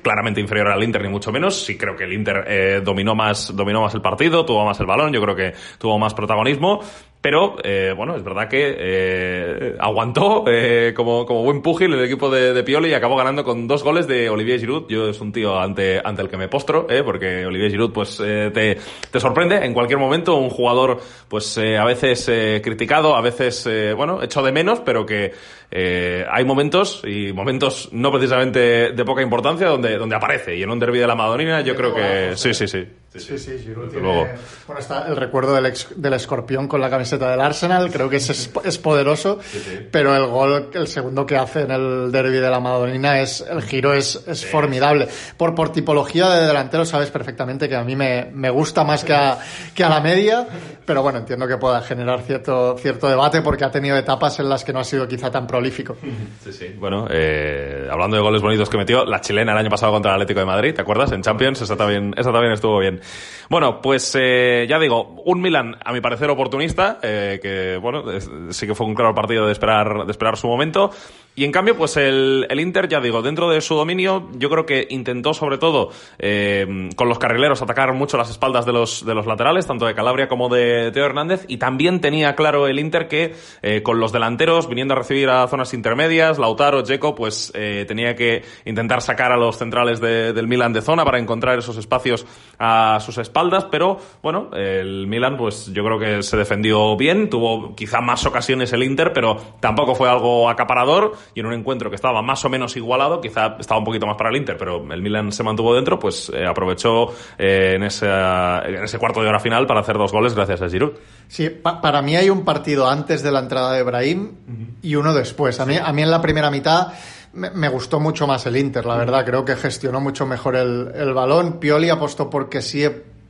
claramente inferior al Inter, ni mucho menos. Sí creo que el Inter dominó, más, dominó más el partido, tuvo más el balón, yo creo que tuvo más protagonismo. Pero, eh, bueno, es verdad que eh, aguantó eh, como, como buen pugil el equipo de, de, Pioli y acabó ganando con dos goles de Olivier Giroud. Yo es un tío ante, ante el que me postro, eh, porque Olivier Giroud pues te, te sorprende en cualquier momento. Un jugador pues a veces criticado, a veces, bueno, hecho de menos, pero que hay momentos y momentos no precisamente de poca importancia donde, donde aparece. Y en un derby de la Madonina yo creo que sí, sí, sí. Sí, sí, sí Giroud tiene... Luego. Bueno, está el recuerdo del, ex, del escorpión con la camiseta del Arsenal, creo que es, es, poderoso, sí, sí. pero el gol, el segundo que hace en el derby de la Madonina, es, el giro es, es formidable. Por, por tipología de delantero sabes perfectamente que a mí me, me gusta más que a, que a la media, pero bueno, entiendo que pueda generar cierto, cierto debate porque ha tenido etapas en las que no ha sido quizá tan prolífico. Sí, sí. Bueno, eh, hablando de goles bonitos que metió, la chilena el año pasado contra el Atlético de Madrid, ¿te acuerdas? En Champions, esa también, esa también estuvo bien. Bueno, pues eh, ya digo, un Milan a mi parecer oportunista, eh, que bueno, sí que fue un claro partido de esperar, de esperar su momento. Y en cambio, pues el, el, Inter, ya digo, dentro de su dominio, yo creo que intentó sobre todo eh, con los carrileros atacar mucho las espaldas de los, de los laterales, tanto de Calabria como de Teo Hernández, y también tenía claro el Inter que eh, con los delanteros viniendo a recibir a zonas intermedias, Lautaro, Dzeko, pues eh, tenía que intentar sacar a los centrales de, del Milan de zona para encontrar esos espacios a sus espaldas, pero bueno, el Milan pues yo creo que se defendió bien, tuvo quizá más ocasiones el Inter, pero tampoco fue algo acaparador y en un encuentro que estaba más o menos igualado, quizá estaba un poquito más para el Inter, pero el Milan se mantuvo dentro, pues eh, aprovechó eh, en, ese, en ese cuarto de hora final para hacer dos goles gracias a Giroud. Sí, pa para mí hay un partido antes de la entrada de Brahim uh -huh. y uno después. A mí, a mí en la primera mitad me, me, gustó mucho más el Inter, la verdad. Creo que gestionó mucho mejor el, el balón. Pioli apostó porque sí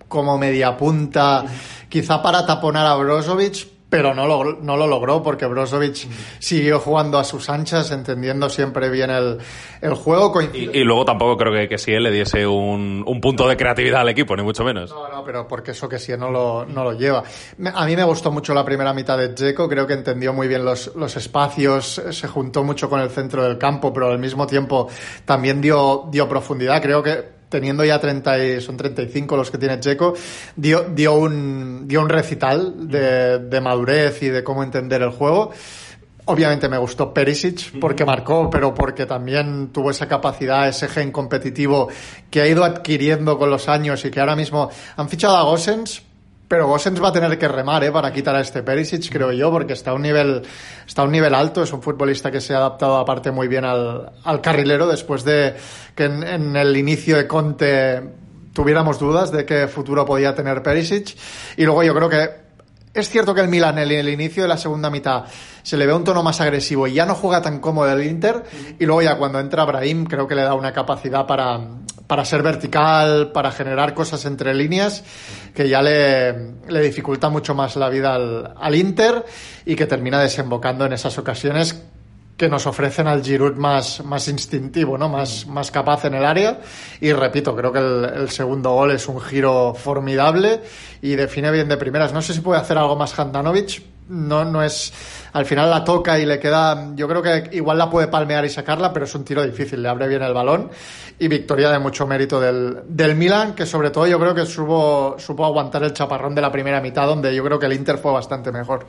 como media punta, quizá para taponar a Brozovic, pero no lo, no lo logró porque Brozovic siguió jugando a sus anchas, entendiendo siempre bien el, el juego. Y, y, luego tampoco creo que, que si él le diese un, un, punto de creatividad al equipo, ni mucho menos. No, no, pero porque eso que si no lo, no lo lleva. A mí me gustó mucho la primera mitad de Dzeko, creo que entendió muy bien los, los espacios, se juntó mucho con el centro del campo, pero al mismo tiempo también dio, dio profundidad. Creo que teniendo ya 30 y, son 35 los que tiene Checo, dio, dio, un, dio un recital de, de madurez y de cómo entender el juego. Obviamente me gustó Perisic porque marcó, pero porque también tuvo esa capacidad, ese gen competitivo que ha ido adquiriendo con los años y que ahora mismo han fichado a Gossens, pero Gossens va a tener que remar ¿eh? para quitar a este Perisic, creo yo, porque está a un nivel, está a un nivel alto, es un futbolista que se ha adaptado aparte muy bien al, al carrilero después de que en, en, el inicio de Conte tuviéramos dudas de qué futuro podía tener Perisic. Y luego yo creo que es cierto que el Milan en el inicio de la segunda mitad se le ve un tono más agresivo y ya no juega tan cómodo el Inter. Y luego ya cuando entra Brahim creo que le da una capacidad para, para ser vertical, para generar cosas entre líneas, que ya le, dificulta mucho más la vida al, al, Inter y que termina desembocando en esas ocasiones que nos ofrecen al Giroud más, más instintivo, ¿no? más, más capaz en el área. Y repito, creo que el, el, segundo gol es un giro formidable y define bien de primeras. No sé si puede hacer algo más Handanovic. No, no es al final la toca y le queda, yo creo que igual la puede palmear y sacarla, pero es un tiro difícil, le abre bien el balón y victoria de mucho mérito del, del Milan, que sobre todo yo creo que supo, supo aguantar el chaparrón de la primera mitad, donde yo creo que el Inter fue bastante mejor.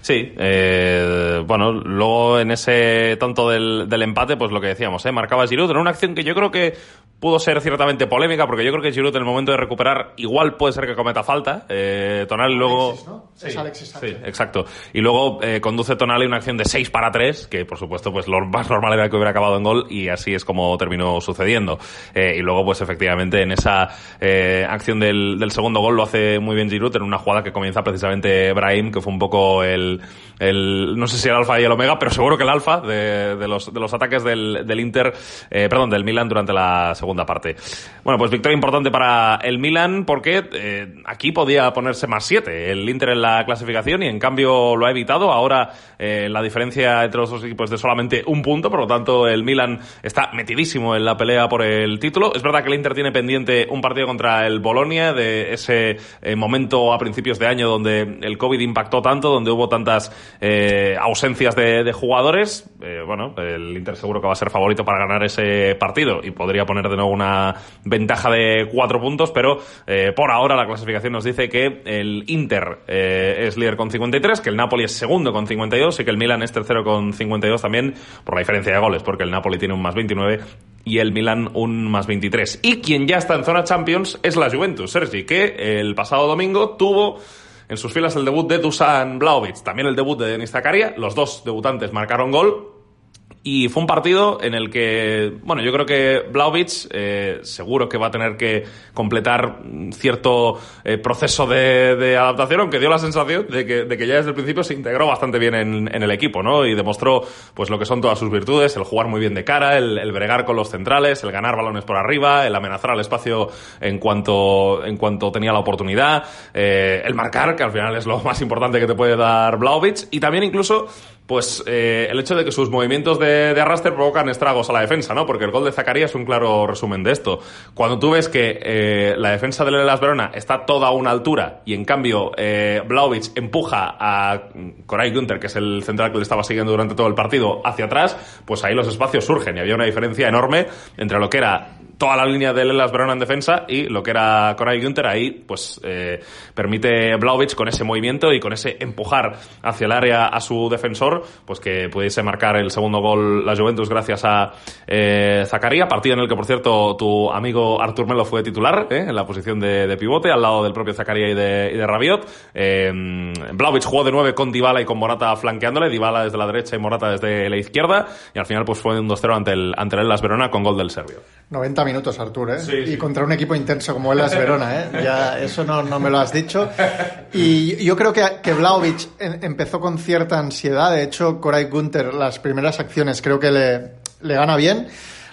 Sí, eh, bueno, luego en ese tanto del, del empate, pues lo que decíamos, ¿eh? marcaba Giroud en una acción que yo creo que pudo ser ciertamente polémica, porque yo creo que Giroud en el momento de recuperar igual puede ser que cometa falta. Eh, Tonali luego... Alexis, ¿no? Sí, es Alexis sí, exacto. Y luego eh, conduce Tonali una acción de 6 para 3, que por supuesto pues lo más normal era que hubiera acabado en gol y así es como terminó sucediendo. Eh, y luego pues efectivamente en esa eh, acción del, segundo gol lo hace muy bien Giroud en una jugada que comienza precisamente Brahim, que fue un poco el, el no sé si el alfa y el omega, pero seguro que el alfa de, los, de los ataques del, Inter, eh, perdón, del Milan durante la segunda parte. Bueno, pues victoria importante para el Milan porque aquí podía ponerse más 7 el Inter en la clasificación y en cambio lo ha evitado. Ahora eh, la diferencia entre los dos equipos de solamente un punto, por lo tanto el Milan está metidísimo en la pelea por el título. Es verdad que el Inter tiene pendiente un partido contra el Bolonia de ese eh, momento a principios de año donde el COVID impactó tanto, donde hubo tantas eh, ausencias de, de jugadores. Bueno, el Inter seguro que va a ser favorito para ganar ese partido y podría poner de nuevo una ventaja de cuatro puntos, pero por ahora la clasificación nos dice que el Inter es líder con 53, que el Napoli es segundo con 52 y que el Milan es tercero con 52 también por la diferencia de goles, porque el Napoli tiene un más 29 y el Milan un más 23. Y quien ya está en zona Champions es la Juventus, Sergi, que el pasado domingo tuvo en sus filas el debut de Dusan Blaovic, también el debut de Denis Zakaria, los dos debutantes marcaron gol, y fue un partido en el que, bueno, yo creo que Blaovic eh, seguro que va a tener que completar cierto eh, proceso de, de, adaptación, aunque dio la sensación de que, de que, ya desde el principio se integró bastante bien en, el equipo, ¿no? Y demostró pues lo que son todas sus virtudes, el jugar muy bien de cara, el, el, bregar con los centrales, el ganar balones por arriba, el amenazar al espacio en cuanto, en cuanto tenía la oportunidad, eh, el marcar, que al final es lo más importante que te puede dar Blaovic, y también incluso pues eh, el hecho de que sus movimientos de, de, arrastre provocan estragos a la defensa, ¿no? Porque el gol de Zacarías es un claro resumen de esto. Cuando tú ves que eh, la defensa del Las Verona está toda a una altura y en cambio eh, Blaovic empuja a Koray Günther, que es el central que le estaba siguiendo durante todo el partido, hacia atrás, pues ahí los espacios surgen y había una diferencia enorme entre lo que era toda la línea de Las Verona en defensa y lo que era Koray Günther ahí, pues eh, permite Blaovic con ese movimiento y con ese empujar hacia el área a su defensor, pues que pudiese marcar el segundo gol la Juventus gracias a eh, Zacaría, partido en el que, por cierto, tu amigo Artur Melo fue titular ¿eh? en la posición de, pivote, al lado del propio Zacaría y de, y de Rabiot. Blaovic jugó de nueve con Dybala y con Morata flanqueándole, Dybala desde la derecha y Morata desde la izquierda, y al final pues fue un 2-0 ante el, ante el Verona con gol del serbio. 90 minutos, Artur, ¿eh? Sí, y sí. contra un equipo intenso como el Las Verona, ¿eh? Ya, eso no, no me lo has dicho. Y yo creo que, que Vlaovic en, empezó con cierta ansiedad. De hecho, Koray Gunter, las primeras acciones creo que le, le gana bien.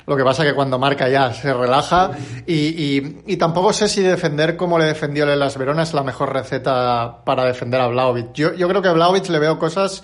Lo que pasa que cuando marca ya se relaja y, y, y, tampoco sé si defender como le defendió el Las Verona es la mejor receta para defender a Vlaovic. Yo, yo creo que a Vlaovic le veo cosas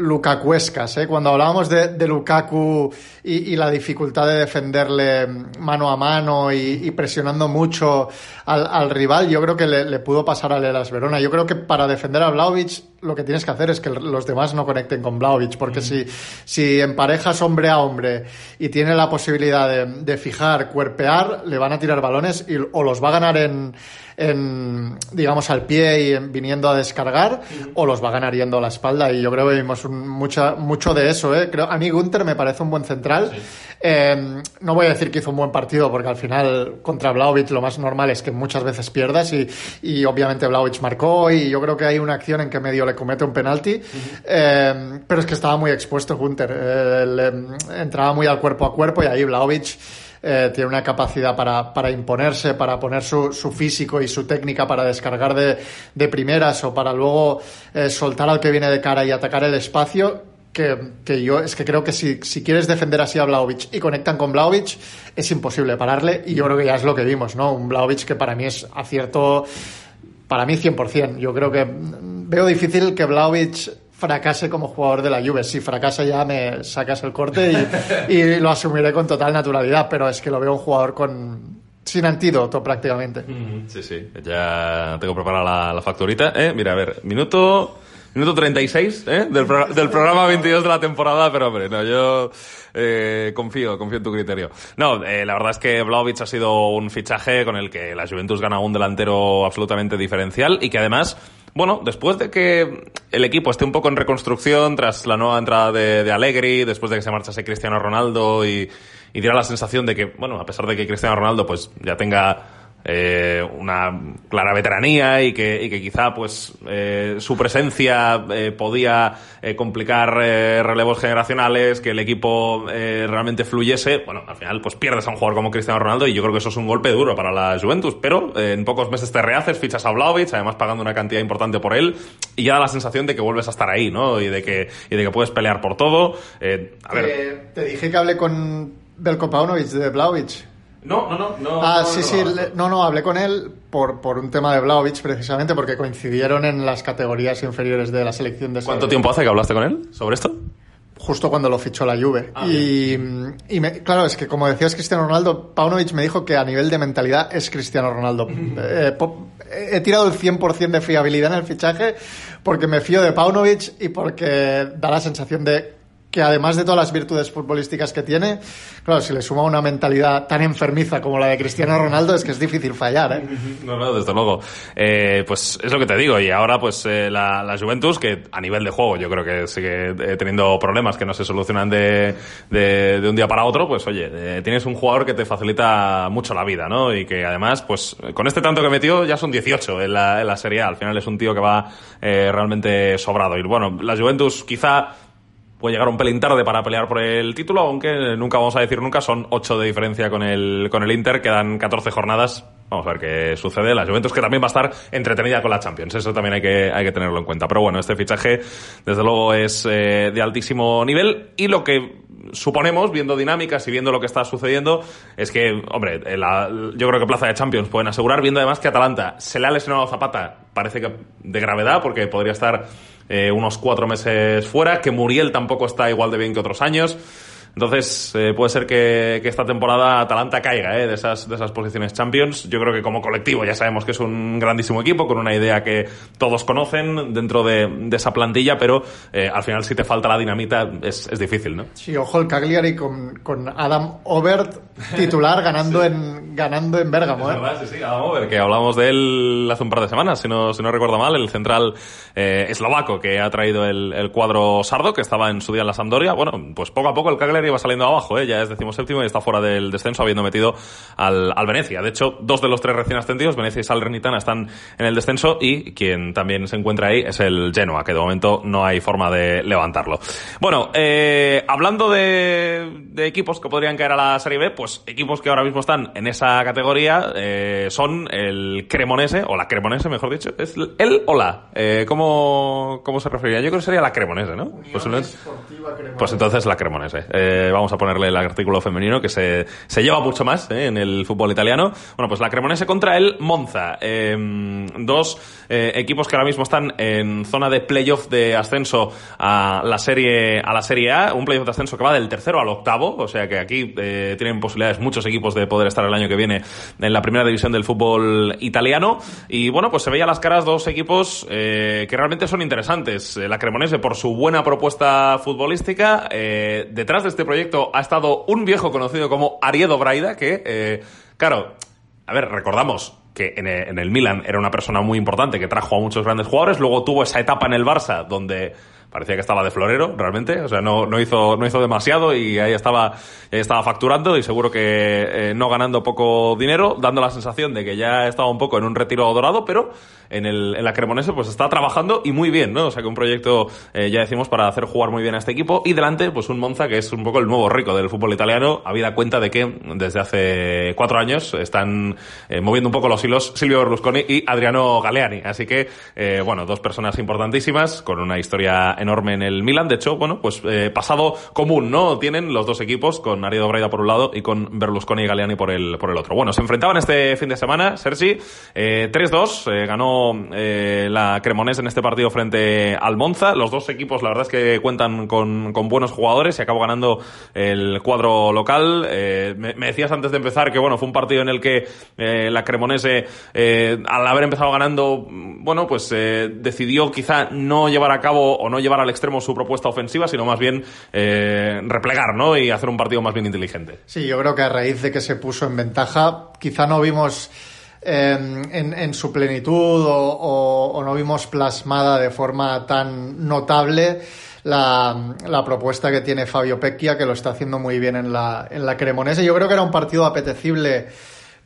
lukakuescas, ¿eh? Cuando hablábamos de, de Lukaku y, y, la dificultad de defenderle mano a mano y, y presionando mucho al, al, rival, yo creo que le, le pudo pasar al Elas Verona. Yo creo que para defender a Vlaovic lo que tienes que hacer es que los demás no conecten con Vlaovic, porque mm. si, si emparejas hombre a hombre y tiene la posibilidad de, de fijar, cuerpear, le van a tirar balones y, o los va a ganar en, en, digamos, al pie y en, viniendo a descargar, o los va a ganar yendo a la espalda. Y yo creo que vimos un, mucha, mucho de eso. ¿eh? Creo, a mí Gunter me parece un buen central. Sí. Eh, no voy a decir que hizo un buen partido, porque al final contra Vlaovic lo más normal es que muchas veces pierdas y, y obviamente Vlaovic marcó y yo creo que hay una acción en que medio le comete un penalti, uh -huh. eh, pero es que estaba muy expuesto Gunter. Eh, entraba muy al cuerpo a cuerpo y ahí Vlaovic eh, tiene una capacidad para, para imponerse, para poner su, su, físico y su técnica para descargar de, de primeras o para luego eh, soltar al que viene de cara y atacar el espacio. Que, que, yo es que creo que si, si quieres defender así a Vlaovic y conectan con Vlaovic, es imposible pararle. Y yo creo que ya es lo que vimos, ¿no? Un Vlaovic que para mí es acierto, para mí 100%. Yo creo que veo difícil que Vlaovic fracase como jugador de la Juve. Si fracasa ya me sacas el corte y, lo asumiré con total naturalidad, pero es que lo veo un jugador con sin antídoto prácticamente. Sí, sí, ya tengo preparada la, la facturita. Eh, mira, a ver, minuto... Minuto 36 ¿eh? del, pro del, programa 22 de la temporada, pero hombre, no, yo eh, confío, confío en tu criterio. No, eh, la verdad es que Vlaovic ha sido un fichaje con el que la Juventus gana un delantero absolutamente diferencial y que además bueno, después de que el equipo esté un poco en reconstrucción tras la nueva entrada de, de Allegri, después de que se marchase Cristiano Ronaldo y, y diera la sensación de que, bueno, a pesar de que Cristiano Ronaldo pues ya tenga eh, una clara veteranía y que, y que quizá pues eh, su presencia eh, podía eh, complicar eh, relevos generacionales, que el equipo eh, realmente fluyese, bueno, al final pues pierdes a un jugador como Cristiano Ronaldo y yo creo que eso es un golpe duro para la Juventus, pero en pocos meses te rehaces, fichas a Vlaovic, además pagando una cantidad importante por él y ya da la sensación de que vuelves a estar ahí, ¿no? Y de que, y de que puedes pelear por todo. a ver. te dije que hablé con Belko Paunovic de Vlaovic. No, no, no. no ah, no, sí, no, sí. No, no, hablé con él por, por un tema de Vlaovic, precisamente, porque coincidieron en las categorías inferiores de la selección de ¿Cuánto tiempo hace que hablaste con él sobre esto? Justo cuando lo fichó la Juve. Ah, y, y me, claro, es que como decías Cristiano Ronaldo, Paunovic me dijo que a nivel de mentalidad es Cristiano Ronaldo. eh, he tirado el 100% de fiabilidad en el fichaje porque me fío de Paunovic y porque da la sensación de que además de todas las virtudes futbolísticas que tiene, claro, si le suma una mentalidad tan enfermiza como la de Cristiano Ronaldo, es que es difícil fallar, ¿eh? No, no, desde luego. Eh, pues es lo que te digo, y ahora pues eh, la, la, Juventus, que a nivel de juego yo creo que sigue eh, teniendo problemas que no se solucionan de, de, de un día para otro, pues oye, eh, tienes un jugador que te facilita mucho la vida, ¿no? Y que además, pues con este tanto que metió ya son 18 en la, en la Serie A, al final es un tío que va eh, realmente sobrado. Y bueno, la Juventus quizá puede llegar un pelín tarde para pelear por el título, aunque nunca vamos a decir nunca, son 8 de diferencia con el, con el Inter, quedan 14 jornadas. Vamos a ver qué sucede. La Juventus que también va a estar entretenida con la Champions, eso también hay que, hay que tenerlo en cuenta. Pero bueno, este fichaje desde luego es eh, de altísimo nivel y lo que suponemos, viendo dinámicas y viendo lo que está sucediendo, es que, hombre, la, yo creo que plaza de Champions pueden asegurar, viendo además que Atalanta se le ha lesionado Zapata, parece que de gravedad, porque podría estar eh, unos cuatro meses fuera, que Muriel tampoco está igual de bien que otros años. Entonces, eh, puede ser que, que, esta temporada Atalanta caiga eh, de, esas, de esas posiciones Champions. Yo creo que como colectivo ya sabemos que es un grandísimo equipo, con una idea que todos conocen dentro de, de esa plantilla, pero eh, al final si te falta la dinamita es, es, difícil, ¿no? Sí, ojo el Cagliari con, con Adam Obert titular ganando, sí. en, ganando en Bérgamo. Es verdad, sí, sí, Adam Obert, que hablamos de él hace un par de semanas, si no, si no recuerdo mal, el central eslovaco que ha traído el, el cuadro sardo, que estaba en su día en la Sampdoria. Bueno, pues poco a poco el Cagliari iba saliendo abajo, ¿eh? ya es decimoséptimo y está fuera del descenso, habiendo metido al, al, Venecia. De hecho, dos de los tres recién ascendidos, Venecia y Salernitana, están en el descenso y quien también se encuentra ahí es el Genoa, que de momento no hay forma de levantarlo. Bueno, eh, hablando de, de, equipos que podrían caer a la Serie B, pues equipos que ahora mismo están en esa categoría eh, son el Cremonese, o la Cremonese, mejor dicho, es el o la. Eh, ¿cómo, ¿Cómo se referiría? Yo creo que sería la Cremonese, ¿no? Pues, pues, entonces la Cremonese. Eh, vamos a ponerle el artículo femenino que se, se lleva mucho más eh, en el fútbol italiano. Bueno, pues la Cremonese contra el Monza. Eh, dos equipos que ahora mismo están en zona de playoff de ascenso a la serie a la serie A, un playoff de ascenso que va del tercero al octavo, o sea que aquí tienen posibilidades muchos equipos de poder estar el año que viene en la primera división del fútbol italiano. Y bueno, pues se veía las caras dos equipos que realmente son interesantes. La Cremonese por su buena propuesta futbolística, detrás de este proyecto ha estado un viejo conocido como Ariedo Braida, que, eh, claro, a ver, recordamos que el, en el, Milan era una persona muy importante que trajo a muchos grandes jugadores, luego tuvo esa etapa en el Barça donde parecía que estaba de florero, realmente, o sea, no, no, hizo, no hizo demasiado y ahí estaba, ahí estaba facturando y seguro que eh, no ganando poco dinero, dando la sensación de que ya estaba un poco en un retiro dorado, pero en, el, en la Cremonese pues está trabajando y muy bien, ¿no? O sea que un proyecto, eh, ya decimos, para hacer jugar muy bien a este equipo. Y delante pues un Monza que es un poco el nuevo rico del fútbol italiano, habida cuenta de que desde hace cuatro años están eh, moviendo un poco los hilos Silvio Berlusconi y Adriano Galeani, así que, eh, bueno, dos personas importantísimas con una historia enorme en el Milan, de hecho, bueno, pues eh, pasado común, ¿no? Tienen los dos equipos con Ariedo Braida por un lado y con Berlusconi y Galeani por el, por el otro. Bueno, se enfrentaban este fin de semana, Sergi, 3-2, ganó eh, la Cremonese en este partido frente al Monza. Los dos equipos, la verdad es que cuentan con, con buenos jugadores y acabó ganando el cuadro local. Eh, me, decías antes de empezar que bueno, fue un partido en el que eh, la Cremonese, al haber empezado ganando, bueno, pues decidió quizá no llevar a cabo o no llevar al extremo su propuesta ofensiva, sino más bien replegar, ¿no? Y hacer un partido más bien inteligente. Sí, yo creo que a raíz de que se puso en ventaja, quizá no vimos eh, en, su plenitud o, no vimos plasmada de forma tan notable la, la, propuesta que tiene Fabio Pecchia, que lo está haciendo muy bien en la, en la Cremonese. Yo creo que era un partido apetecible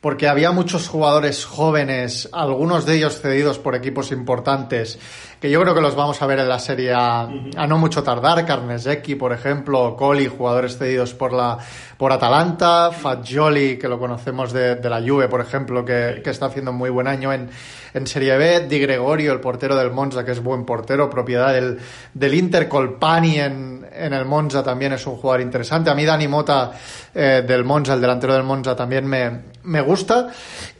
porque había muchos jugadores jóvenes, algunos de ellos cedidos por equipos importantes, que yo creo que los vamos a ver en la serie a, a no mucho tardar, Carnesecchi, por ejemplo, Coli, jugadores cedidos por la por Atalanta, Fagioli, que lo conocemos de, de la Juve, por ejemplo, que, que, está haciendo muy buen año en, en Serie B, Di Gregorio, el portero del Monza, que es buen portero, propiedad del, del Inter, Colpani en, en el Monza también es un jugador interesante. A mí Dani Mota eh, del Monza, el delantero del Monza, también me, me gusta.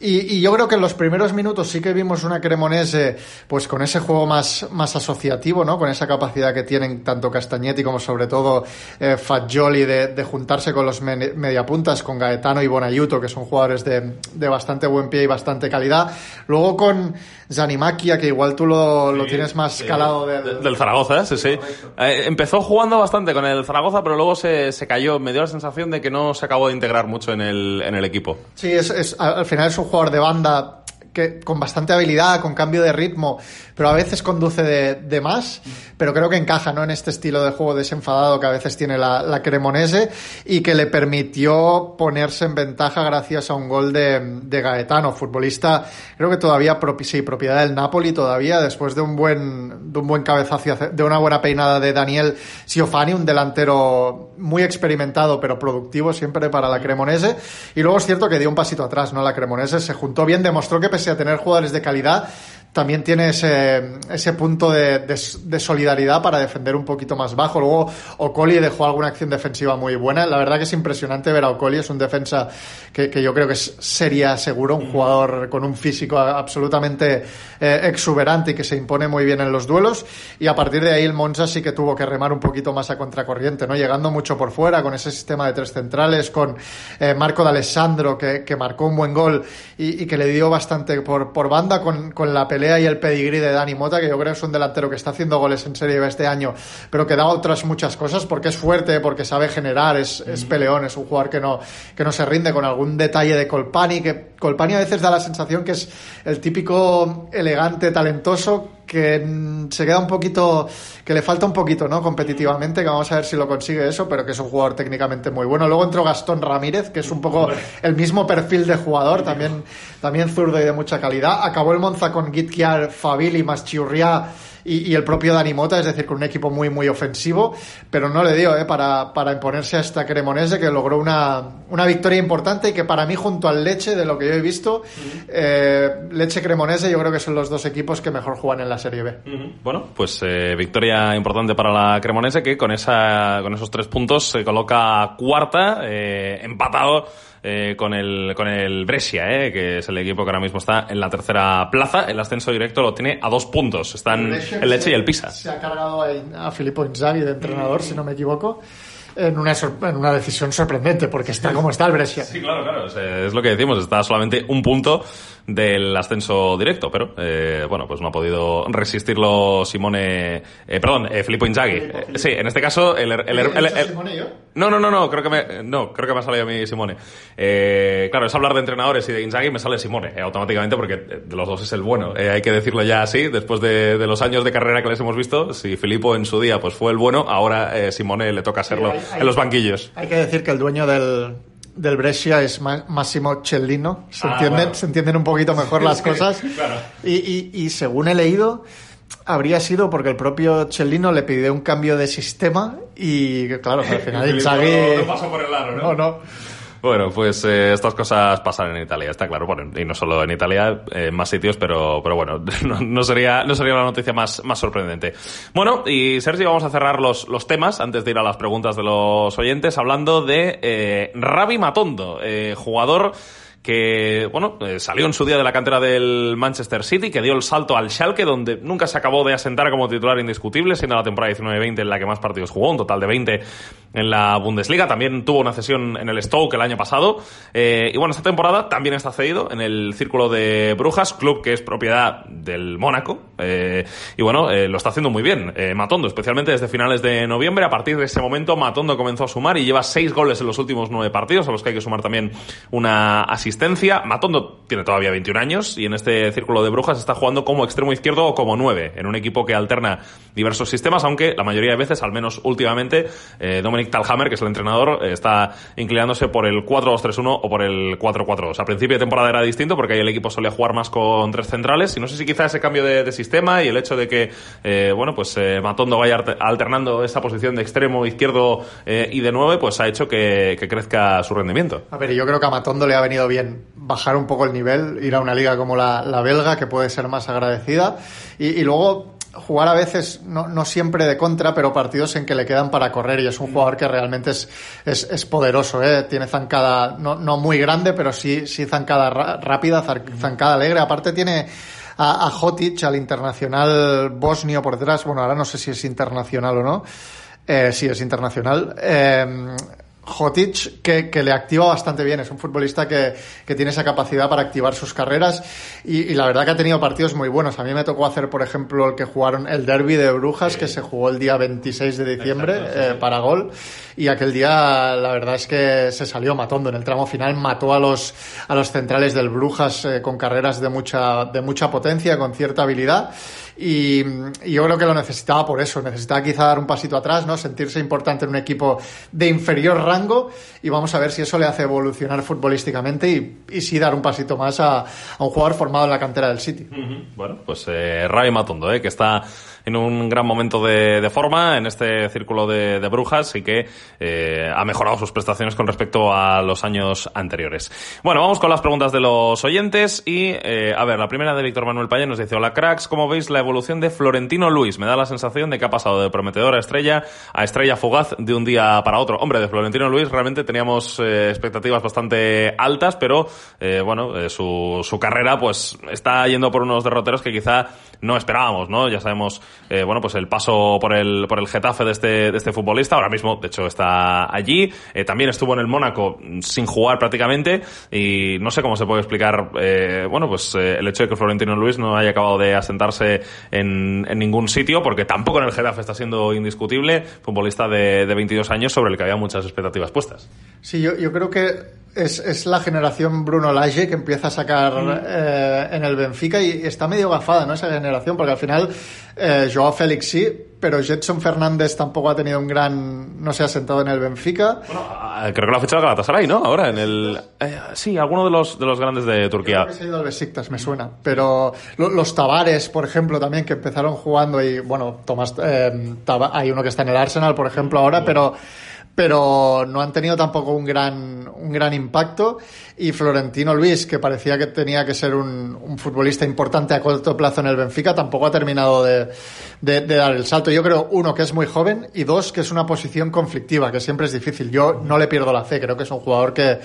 Y, y, yo creo que en los primeros minutos sí que vimos una Cremonese, pues con ese juego más, más asociativo, ¿no? Con esa capacidad que tienen tanto Castagnetti como sobre todo eh, Fagioli de, de juntarse con los mediapuntas con Gaetano y Bonaiuto, que son jugadores de, de, bastante buen pie y bastante calidad. Luego con Zanimakia, que igual tú lo, sí, lo tienes más sí, calado del, del Zaragoza, sí, sí. Eh, empezó jugando bastante con el Zaragoza, pero luego se, se, cayó. Me dio la sensación de que no se acabó de integrar mucho en el, en el equipo. Sí, es, es, al final es un jugador de banda que, con bastante habilidad, con cambio de ritmo, pero a veces conduce de, de, más, pero creo que encaja ¿no? en este estilo de juego desenfadado que a veces tiene la, la, Cremonese y que le permitió ponerse en ventaja gracias a un gol de, de Gaetano, futbolista, creo que todavía sí, propiedad del Napoli todavía, después de un buen, de un buen cabezazo, de una buena peinada de Daniel Siofani, un delantero muy experimentado pero productivo siempre para la Cremonese, y luego es cierto que dio un pasito atrás, ¿no? La Cremonese se juntó bien, demostró que pese a tener jugadores de calidad, también tiene ese, ese punto de, de, solidaridad para defender un poquito más bajo. Luego Ocoli dejó alguna acción defensiva muy buena. La verdad que es impresionante ver a Ocoli, es un defensa que, que yo creo que sería seguro, un jugador con un físico absolutamente eh, exuberante y que se impone muy bien en los duelos. Y a partir de ahí el Monza sí que tuvo que remar un poquito más a contracorriente, ¿no? Llegando mucho por fuera, con ese sistema de tres centrales, con eh, Marco D'Alessandro, que, que marcó un buen gol y, y, que le dio bastante por, por banda, con, con la pelea y el pedigrí de Dani Mota, que yo creo que es un delantero que está haciendo goles en Serie B este año, pero que da otras muchas cosas porque es fuerte, porque sabe generar, es, es peleón, es un jugador que no, que no se rinde con algún detalle de Colpani, que Colpani a veces da la sensación que es el típico elegante, talentoso, que se queda un poquito, que le falta un poquito, ¿no? Competitivamente, que vamos a ver si lo consigue eso, pero que es un jugador técnicamente muy bueno. Luego entró Gastón Ramírez, que es un poco el mismo perfil de jugador, también, también zurdo y de mucha calidad. Acabó el Monza con Gitkiar, Fabili, Maschiurria y, el propio Dani Mota, es decir, con un equipo muy, muy ofensivo, pero no le dio ¿eh? para, para imponerse a esta Cremonese que logró una, una victoria importante y que para mí, junto al Leche, de lo que yo he visto, eh, Leche Cremonese, yo creo que son los dos equipos que mejor juegan en la Serie B. Bueno, pues eh, victoria importante para la Cremonese que con, esa, con esos tres puntos se coloca cuarta, eh, empatado eh, con el con el Brescia, eh, que es el equipo que ahora mismo está en la tercera plaza. El ascenso directo lo tiene a dos puntos. Están el, el Leche y el Pisa. Se ha cargado a, Filippo Inzaghi de entrenador, si no me equivoco en una, en una decisión sorprendente, porque está como está el Brescia. Sí, claro, claro. Es lo que decimos, está solamente un punto del ascenso directo, pero eh, bueno, pues no ha podido resistirlo Simone, eh, perdón, eh, Filippo Inzaghi. Eh, sí, en este caso el, el, el, no, no, no, no, creo que me, no, creo que me ha salido a mí Simone. Eh, claro, es hablar de entrenadores y de Inzaghi me sale Simone eh, automáticamente porque de los dos es el bueno. hay que decirlo ya así, después de, de, los años de carrera que les hemos visto, si Filippo en su día pues fue el bueno, ahora Simone le toca serlo en los banquillos. Hay que decir que el dueño del del Brescia es Massimo Cellino. Se, ah, entienden, se entienden un poquito mejor las cosas. y, y, según he leído, habría sido porque el propio Cellino le pidió un cambio de sistema y, claro, al final. No, pasó por el aro, ¿no? No, no. Bueno, pues eh, estas cosas pasan en Italia, está claro. Bueno, y no solo en Italia, en más sitios, pero, pero bueno, no, sería, no sería la noticia más, más sorprendente. Bueno, y Sergio, vamos a cerrar los, los temas antes de ir a las preguntas de los oyentes, hablando de eh, Ravi Matondo, eh, jugador que, bueno, eh, salió en su día de la cantera del Manchester City, que dio el salto al Schalke, donde nunca se acabó de asentar como titular indiscutible, siendo la temporada 19-20 en la que más partidos jugó, un total de 20 en la Bundesliga. También tuvo una cesión en el Stoke el año pasado. Eh, y bueno, esta temporada también está cedido en el Círculo de Brujas, club que es propiedad del Mónaco. Eh, y bueno, lo está haciendo muy bien. Matondo, especialmente desde finales de noviembre. A partir de ese momento, Matondo comenzó a sumar y lleva seis goles en los últimos nueve partidos, a los que hay que sumar también una asistencia Matondo tiene todavía 21 años y en este círculo de brujas está jugando como extremo izquierdo o como 9, en un equipo que alterna diversos sistemas, aunque la mayoría de veces, al menos últimamente, eh, Dominic Talhammer, que es el entrenador, eh, está inclinándose por el 4-2-3-1 o por el 4-4-2. A principio de temporada era distinto porque ahí el equipo solía jugar más con tres centrales y no sé si quizá ese cambio de, sistema y el hecho de que, eh, bueno, pues Matondo vaya alternando esa posición de extremo izquierdo y de 9, pues ha hecho que, que crezca su rendimiento. A ver, yo creo que a Matondo le ha venido bien bajar un poco el nivel, ir a una liga como la, belga, que puede ser más agradecida, y, luego jugar a veces, no, no, siempre de contra, pero partidos en que le quedan para correr. Y es un jugador que realmente es, es, poderoso, ¿eh? tiene zancada no, no muy grande, pero sí, sí zancada rápida, zancada alegre, aparte tiene a, a Jotic, al internacional bosnio por detrás, bueno, ahora no sé si es internacional o no, eh, sí es internacional, eh, Jotic, que, que, le activa bastante bien. Es un futbolista que, que tiene esa capacidad para activar sus carreras y, y, la verdad que ha tenido partidos muy buenos. A mí me tocó hacer, por ejemplo, el que jugaron el derby de Brujas, que se jugó el día 26 de diciembre eh, para gol. Y aquel día, la verdad es que se salió matando. En el tramo final mató a los, a los centrales del Brujas eh, con carreras de mucha, de mucha potencia, con cierta habilidad. Y, yo creo que lo necesitaba por eso. Necesitaba quizá dar un pasito atrás, ¿no? Sentirse importante en un equipo de inferior rango y vamos a ver si eso le hace evolucionar futbolísticamente y, y sí dar un pasito más a, a un jugador formado en la cantera del City. Bueno, pues eh, Ray Matondo, eh, que está en un gran momento de, de forma en este círculo de, de brujas y que eh, ha mejorado sus prestaciones con respecto a los años anteriores. Bueno, vamos con las preguntas de los oyentes y, eh, a ver, la primera de Víctor Manuel Payén nos dice, hola cracks, ¿cómo veis la evolución de Florentino Luis? Me da la sensación de que ha pasado de prometedora estrella a estrella fugaz de un día para otro. Hombre, de Florentino Luis realmente teníamos eh, expectativas bastante altas, pero eh, bueno, eh, su, su carrera pues está yendo por unos derroteros que quizá no esperábamos, ¿no? Ya sabemos, eh, bueno, pues el paso por el, por el Getafe de este, de este futbolista, ahora mismo, de hecho, está allí, eh, también estuvo en el Mónaco sin jugar prácticamente, y no sé cómo se puede explicar, eh, bueno, pues eh, el hecho de que Florentino Luis no haya acabado de asentarse en, en ningún sitio, porque tampoco en el Getafe está siendo indiscutible, futbolista de, de 22 años sobre el que había muchas expectativas puestas. Sí, yo, yo creo que es, es la generación Bruno Lage que empieza a sacar eh, en el Benfica y está medio gafada, ¿no? Esa generación, porque al final eh, Joao Félix sí, pero Jetson Fernández tampoco ha tenido un gran. no se ha sentado en el Benfica. Ah, Creo que lo ha fichado Galatasaray, ¿no? Ahora, en el... eh, sí, alguno de los, de los grandes de Turquía. Creo que se ha ido al Besiktas, me suena. Pero lo- los Tavares, por ejemplo, también, que empezaron jugando y, bueno, Tomás, eh, hay uno que está en el Arsenal, por ejemplo, ahora, pero pero no han tenido tampoco un gran, un gran impacto. Y Florentino Luis, que parecía que tenía que ser un, un futbolista importante a corto plazo en el Benfica, tampoco ha terminado de, de- de dar el salto. Yo creo, uno, que es muy joven y dos, que es una posición conflictiva, que siempre es difícil. Yo no le pierdo la fe, creo que es un jugador que,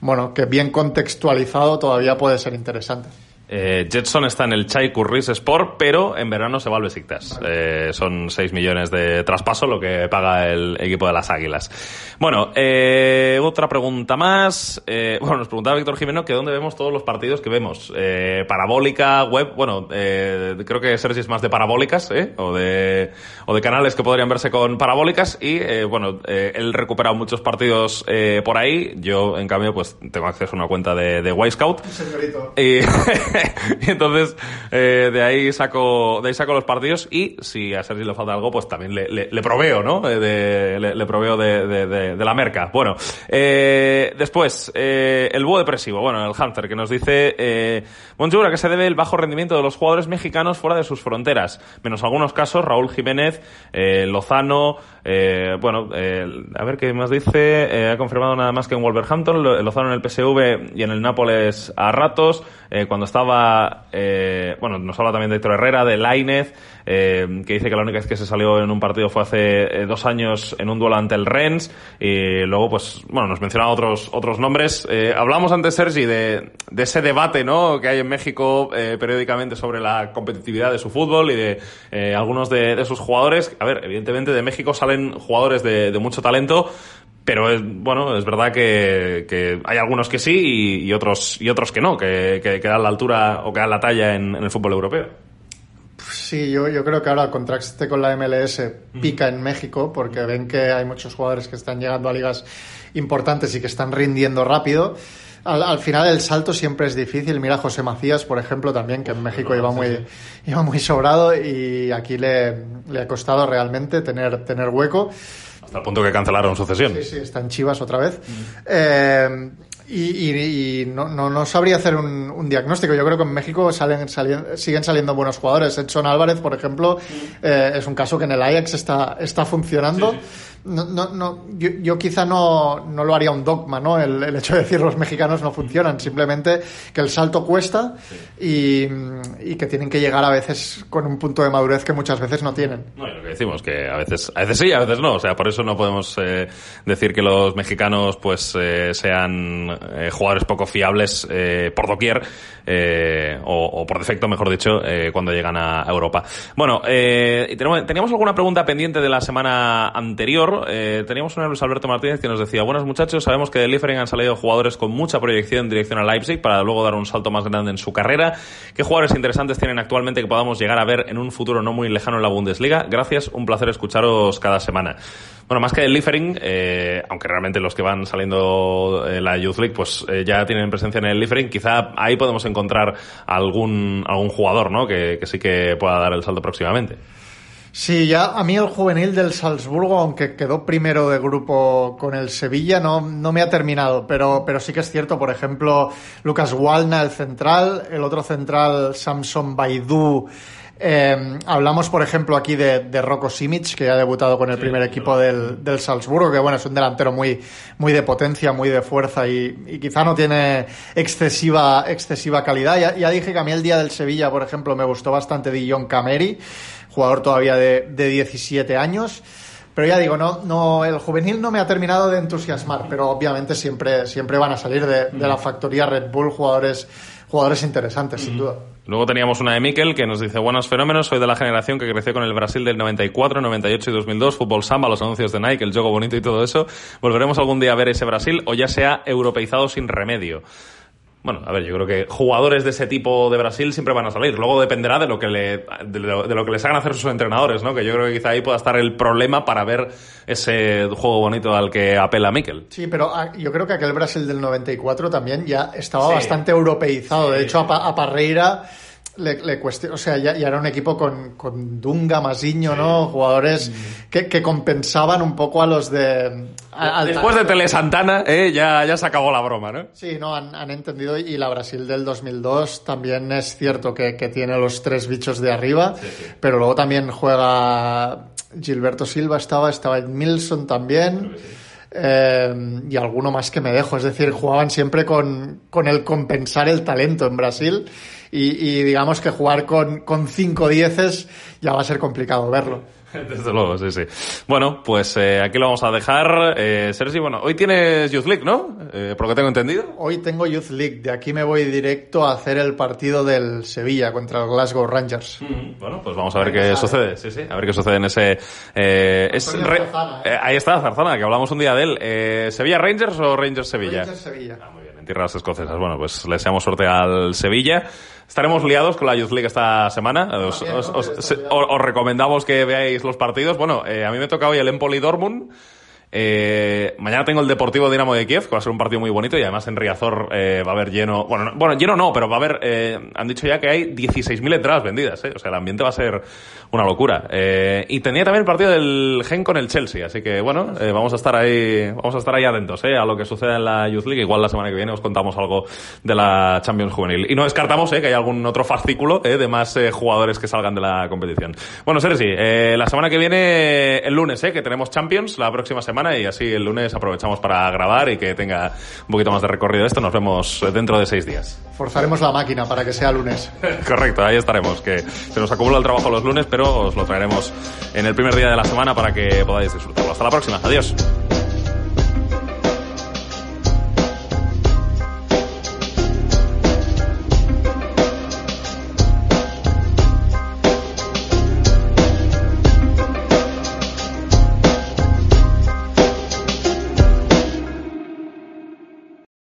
bueno, que bien contextualizado todavía puede ser interesante. Eh, Jetson está en el Chai Kurris Sport, pero en verano se va al Besiktas. Eh, son 6 millones de traspaso lo que paga el equipo de las Águilas. Bueno, eh, otra pregunta más. Eh, bueno, nos preguntaba Víctor Jimeno que dónde vemos todos los partidos que vemos. Eh, parabólica, web, bueno, eh, creo que Sergi es más de parabólicas, ¿eh? O de, o de canales que podrían verse con parabólicas y, eh, bueno, eh, él recupera muchos partidos eh, por ahí. Yo, en cambio, pues tengo acceso a una cuenta de, de Wisecout. Señorito. Y, y entonces eh, de ahí saco de ahí saco los partidos y si a Sergi le falta algo pues también le, le, le proveo no Eh, de, le, le proveo de, de, de- la merca. Bueno eh, después eh, el búho depresivo. Bueno el Hunter que nos dice eh, Bonjour a qué se debe el bajo rendimiento de los jugadores mexicanos fuera de sus fronteras menos algunos casos Raúl Jiménez eh, Lozano eh, bueno a ver qué más dice ha confirmado nada más que en Wolverhampton Lo- Lozano en el PSV y en el Nápoles a ratos cuando estaba, eh, bueno, nos habla también de Héctor Herrera, de Lainez, eh, que dice que la única vez que se salió en un partido fue hace eh, dos años en un duelo ante el Rennes, y luego, pues, bueno, nos menciona otros, otros nombres. Hablamos antes, Sergi, de, ese debate, ¿no?, que hay en México periódicamente sobre la competitividad de su fútbol y de algunos de, de sus jugadores. A ver, evidentemente de México salen jugadores de mucho talento, pero es, bueno, es verdad que, que hay algunos que sí y, y otros y otros que no, que, que, que dan la altura o que dan la talla en, en el fútbol europeo. Sí, yo, yo creo que ahora el contraste con la MLS pica en México porque ven que hay muchos jugadores que están llegando a ligas importantes y que están rindiendo rápido. Al, al final el salto siempre es difícil. Mira a José Macías, por ejemplo, también, que en México iba muy, iba muy sobrado y aquí le, le ha costado realmente tener, tener hueco. Hasta el punto que cancelaron sucesión. Sí, sí, está en Chivas otra vez. Eh, y y- y no, no, no sabría hacer un, un diagnóstico. Yo creo que en México salen, salien- siguen saliendo buenos jugadores. Edson Álvarez, por ejemplo, eh, es un caso que en el Ajax está, está funcionando. No, no, no, yo, yo quizá no, no lo haría un dogma, ¿no? El, hecho de decir los mexicanos no funcionan, simplemente que el salto cuesta y, y que tienen que llegar a veces con un punto de madurez que muchas veces no tienen. No, y lo que decimos, que a veces, a veces sí, a veces no. O sea, por eso no podemos eh, decir que los mexicanos pues eh, sean eh, jugadores poco fiables eh, por doquier, o, o por defecto, mejor dicho, cuando llegan a Europa. Bueno, teníamos alguna pregunta pendiente de la semana anterior. Eh, teníamos de Luis Alberto Martínez que nos decía, buenos muchachos, sabemos que de Liefering han salido jugadores con mucha proyección en dirección a Leipzig para luego dar un salto más grande en su carrera. ¿Qué jugadores interesantes tienen actualmente que podamos llegar a ver en un futuro no muy lejano en la Bundesliga? Gracias, un placer escucharos cada semana. Bueno, más que el Liefering, eh, aunque realmente los que van saliendo en la Youth League, pues eh, ya tienen presencia en el Liefering, quizá ahí podemos encontrar algún, algún jugador, ¿no? Que sí que pueda dar el salto próximamente. Sí, ya a mí el juvenil del Salzburgo, aunque quedó primero de grupo con el Sevilla, no, no me ha terminado, pero, pero sí que es cierto, por ejemplo, Lucas Walna, el central, el otro central, Samson Baidu, eh, hablamos, por ejemplo, aquí de, de Rocco Simic, que ha debutado con el primer equipo del, del, Salzburgo, que bueno, es un delantero muy, muy de potencia, muy de fuerza y, y quizá no tiene excesiva, excesiva calidad. Ya, ya, dije que a mí el día del Sevilla, por ejemplo, me gustó bastante Dijon Cameri, jugador todavía de, de 17 años. Pero ya digo, no, no, el juvenil no me ha terminado de entusiasmar, pero obviamente siempre, siempre van a salir de, de la factoría Red Bull jugadores, jugadores interesantes, sin duda. Luego teníamos una de Miquel que nos dice, buenos fenómenos, soy de la generación que creció con el Brasil del 94, 98 y 2002, fútbol samba, los anuncios de Nike, el juego bonito y todo eso. ¿Volveremos algún día a ver ese Brasil o ya sea europeizado sin remedio? Bueno, a ver, yo creo que jugadores de ese tipo de Brasil siempre van a salir. Luego dependerá de lo que le, de lo, de lo, que les hagan hacer sus entrenadores, ¿no? Que yo creo que quizá ahí pueda estar el problema para ver ese juego bonito al que apela Miquel. Sí, pero yo creo que aquel Brasil del 94 también ya estaba sí. bastante europeizado. De hecho, a, a Parreira le, le o sea, ya, ya, era un equipo con, con Dunga, Masiño, sí. ¿no? Jugadores mm. que, que, compensaban un poco a los de... A, Después de Tele Santana, eh, ya, ya se acabó la broma, ¿no? Sí, no, han, han entendido y la Brasil del 2002 también es cierto que, que tiene los tres bichos de arriba, sí, sí. pero luego también juega Gilberto Silva, estaba, estaba Milson también. Eh, y alguno más que me dejo. Es decir, jugaban siempre con, con el compensar el talento en Brasil y, y digamos que jugar con, con cinco dieces ya va a ser complicado verlo. Desde luego, sí, sí. Bueno, pues eh, aquí lo vamos a dejar. Eh, Sergi, bueno, hoy tienes Youth League, ¿no? Eh, por lo que tengo entendido. Hoy tengo Youth League. De aquí me voy directo a hacer el partido del Sevilla contra el Glasgow Rangers. Mm, bueno, pues vamos a ver qué sucede. Sí, sí, a ver qué sucede en ese... Eh, es re... ¿eh? ahí está, Zarzana, que hablamos un día de él. ¿Sevilla Rangers o Rangers Sevilla? Rangers Sevilla. Ah, muy bien, en tierras escocesas. Bueno, pues le deseamos suerte al Sevilla. Estaremos liados con la Youth League esta semana. Os, os, os, os recomendamos que veáis los partidos. Bueno, eh, a mí me toca hoy el Empoli Dortmund. Eh, mañana tengo el Deportivo Dinamo de Kiev, que va a ser un partido muy bonito y además en Riazor eh, va a haber lleno. Bueno, no, bueno, lleno no, pero va a haber. Eh, han dicho ya que hay 16.000 entradas vendidas, ¿eh? o sea, el ambiente va a ser una locura. Eh, y tenía también el partido del Gen con el Chelsea, así que bueno, eh, vamos a estar ahí, vamos a estar ahí atentos a lo que suceda en la Youth League. Igual la semana que viene os contamos algo de la Champions Juvenil. Y no descartamos que hay algún otro fascículo de más jugadores que salgan de la competición. Bueno, Sergi, la semana que viene, el lunes, que tenemos Champions la próxima semana y así el lunes aprovechamos para grabar y que tenga un poquito más de recorrido esto. Nos vemos dentro de seis días. Forzaremos la máquina para que sea lunes. Correcto, ahí estaremos. Que se nos acumula el trabajo los lunes, pero os lo traeremos en el primer día de la semana para que podáis disfrutarlo. Hasta la próxima. Adiós.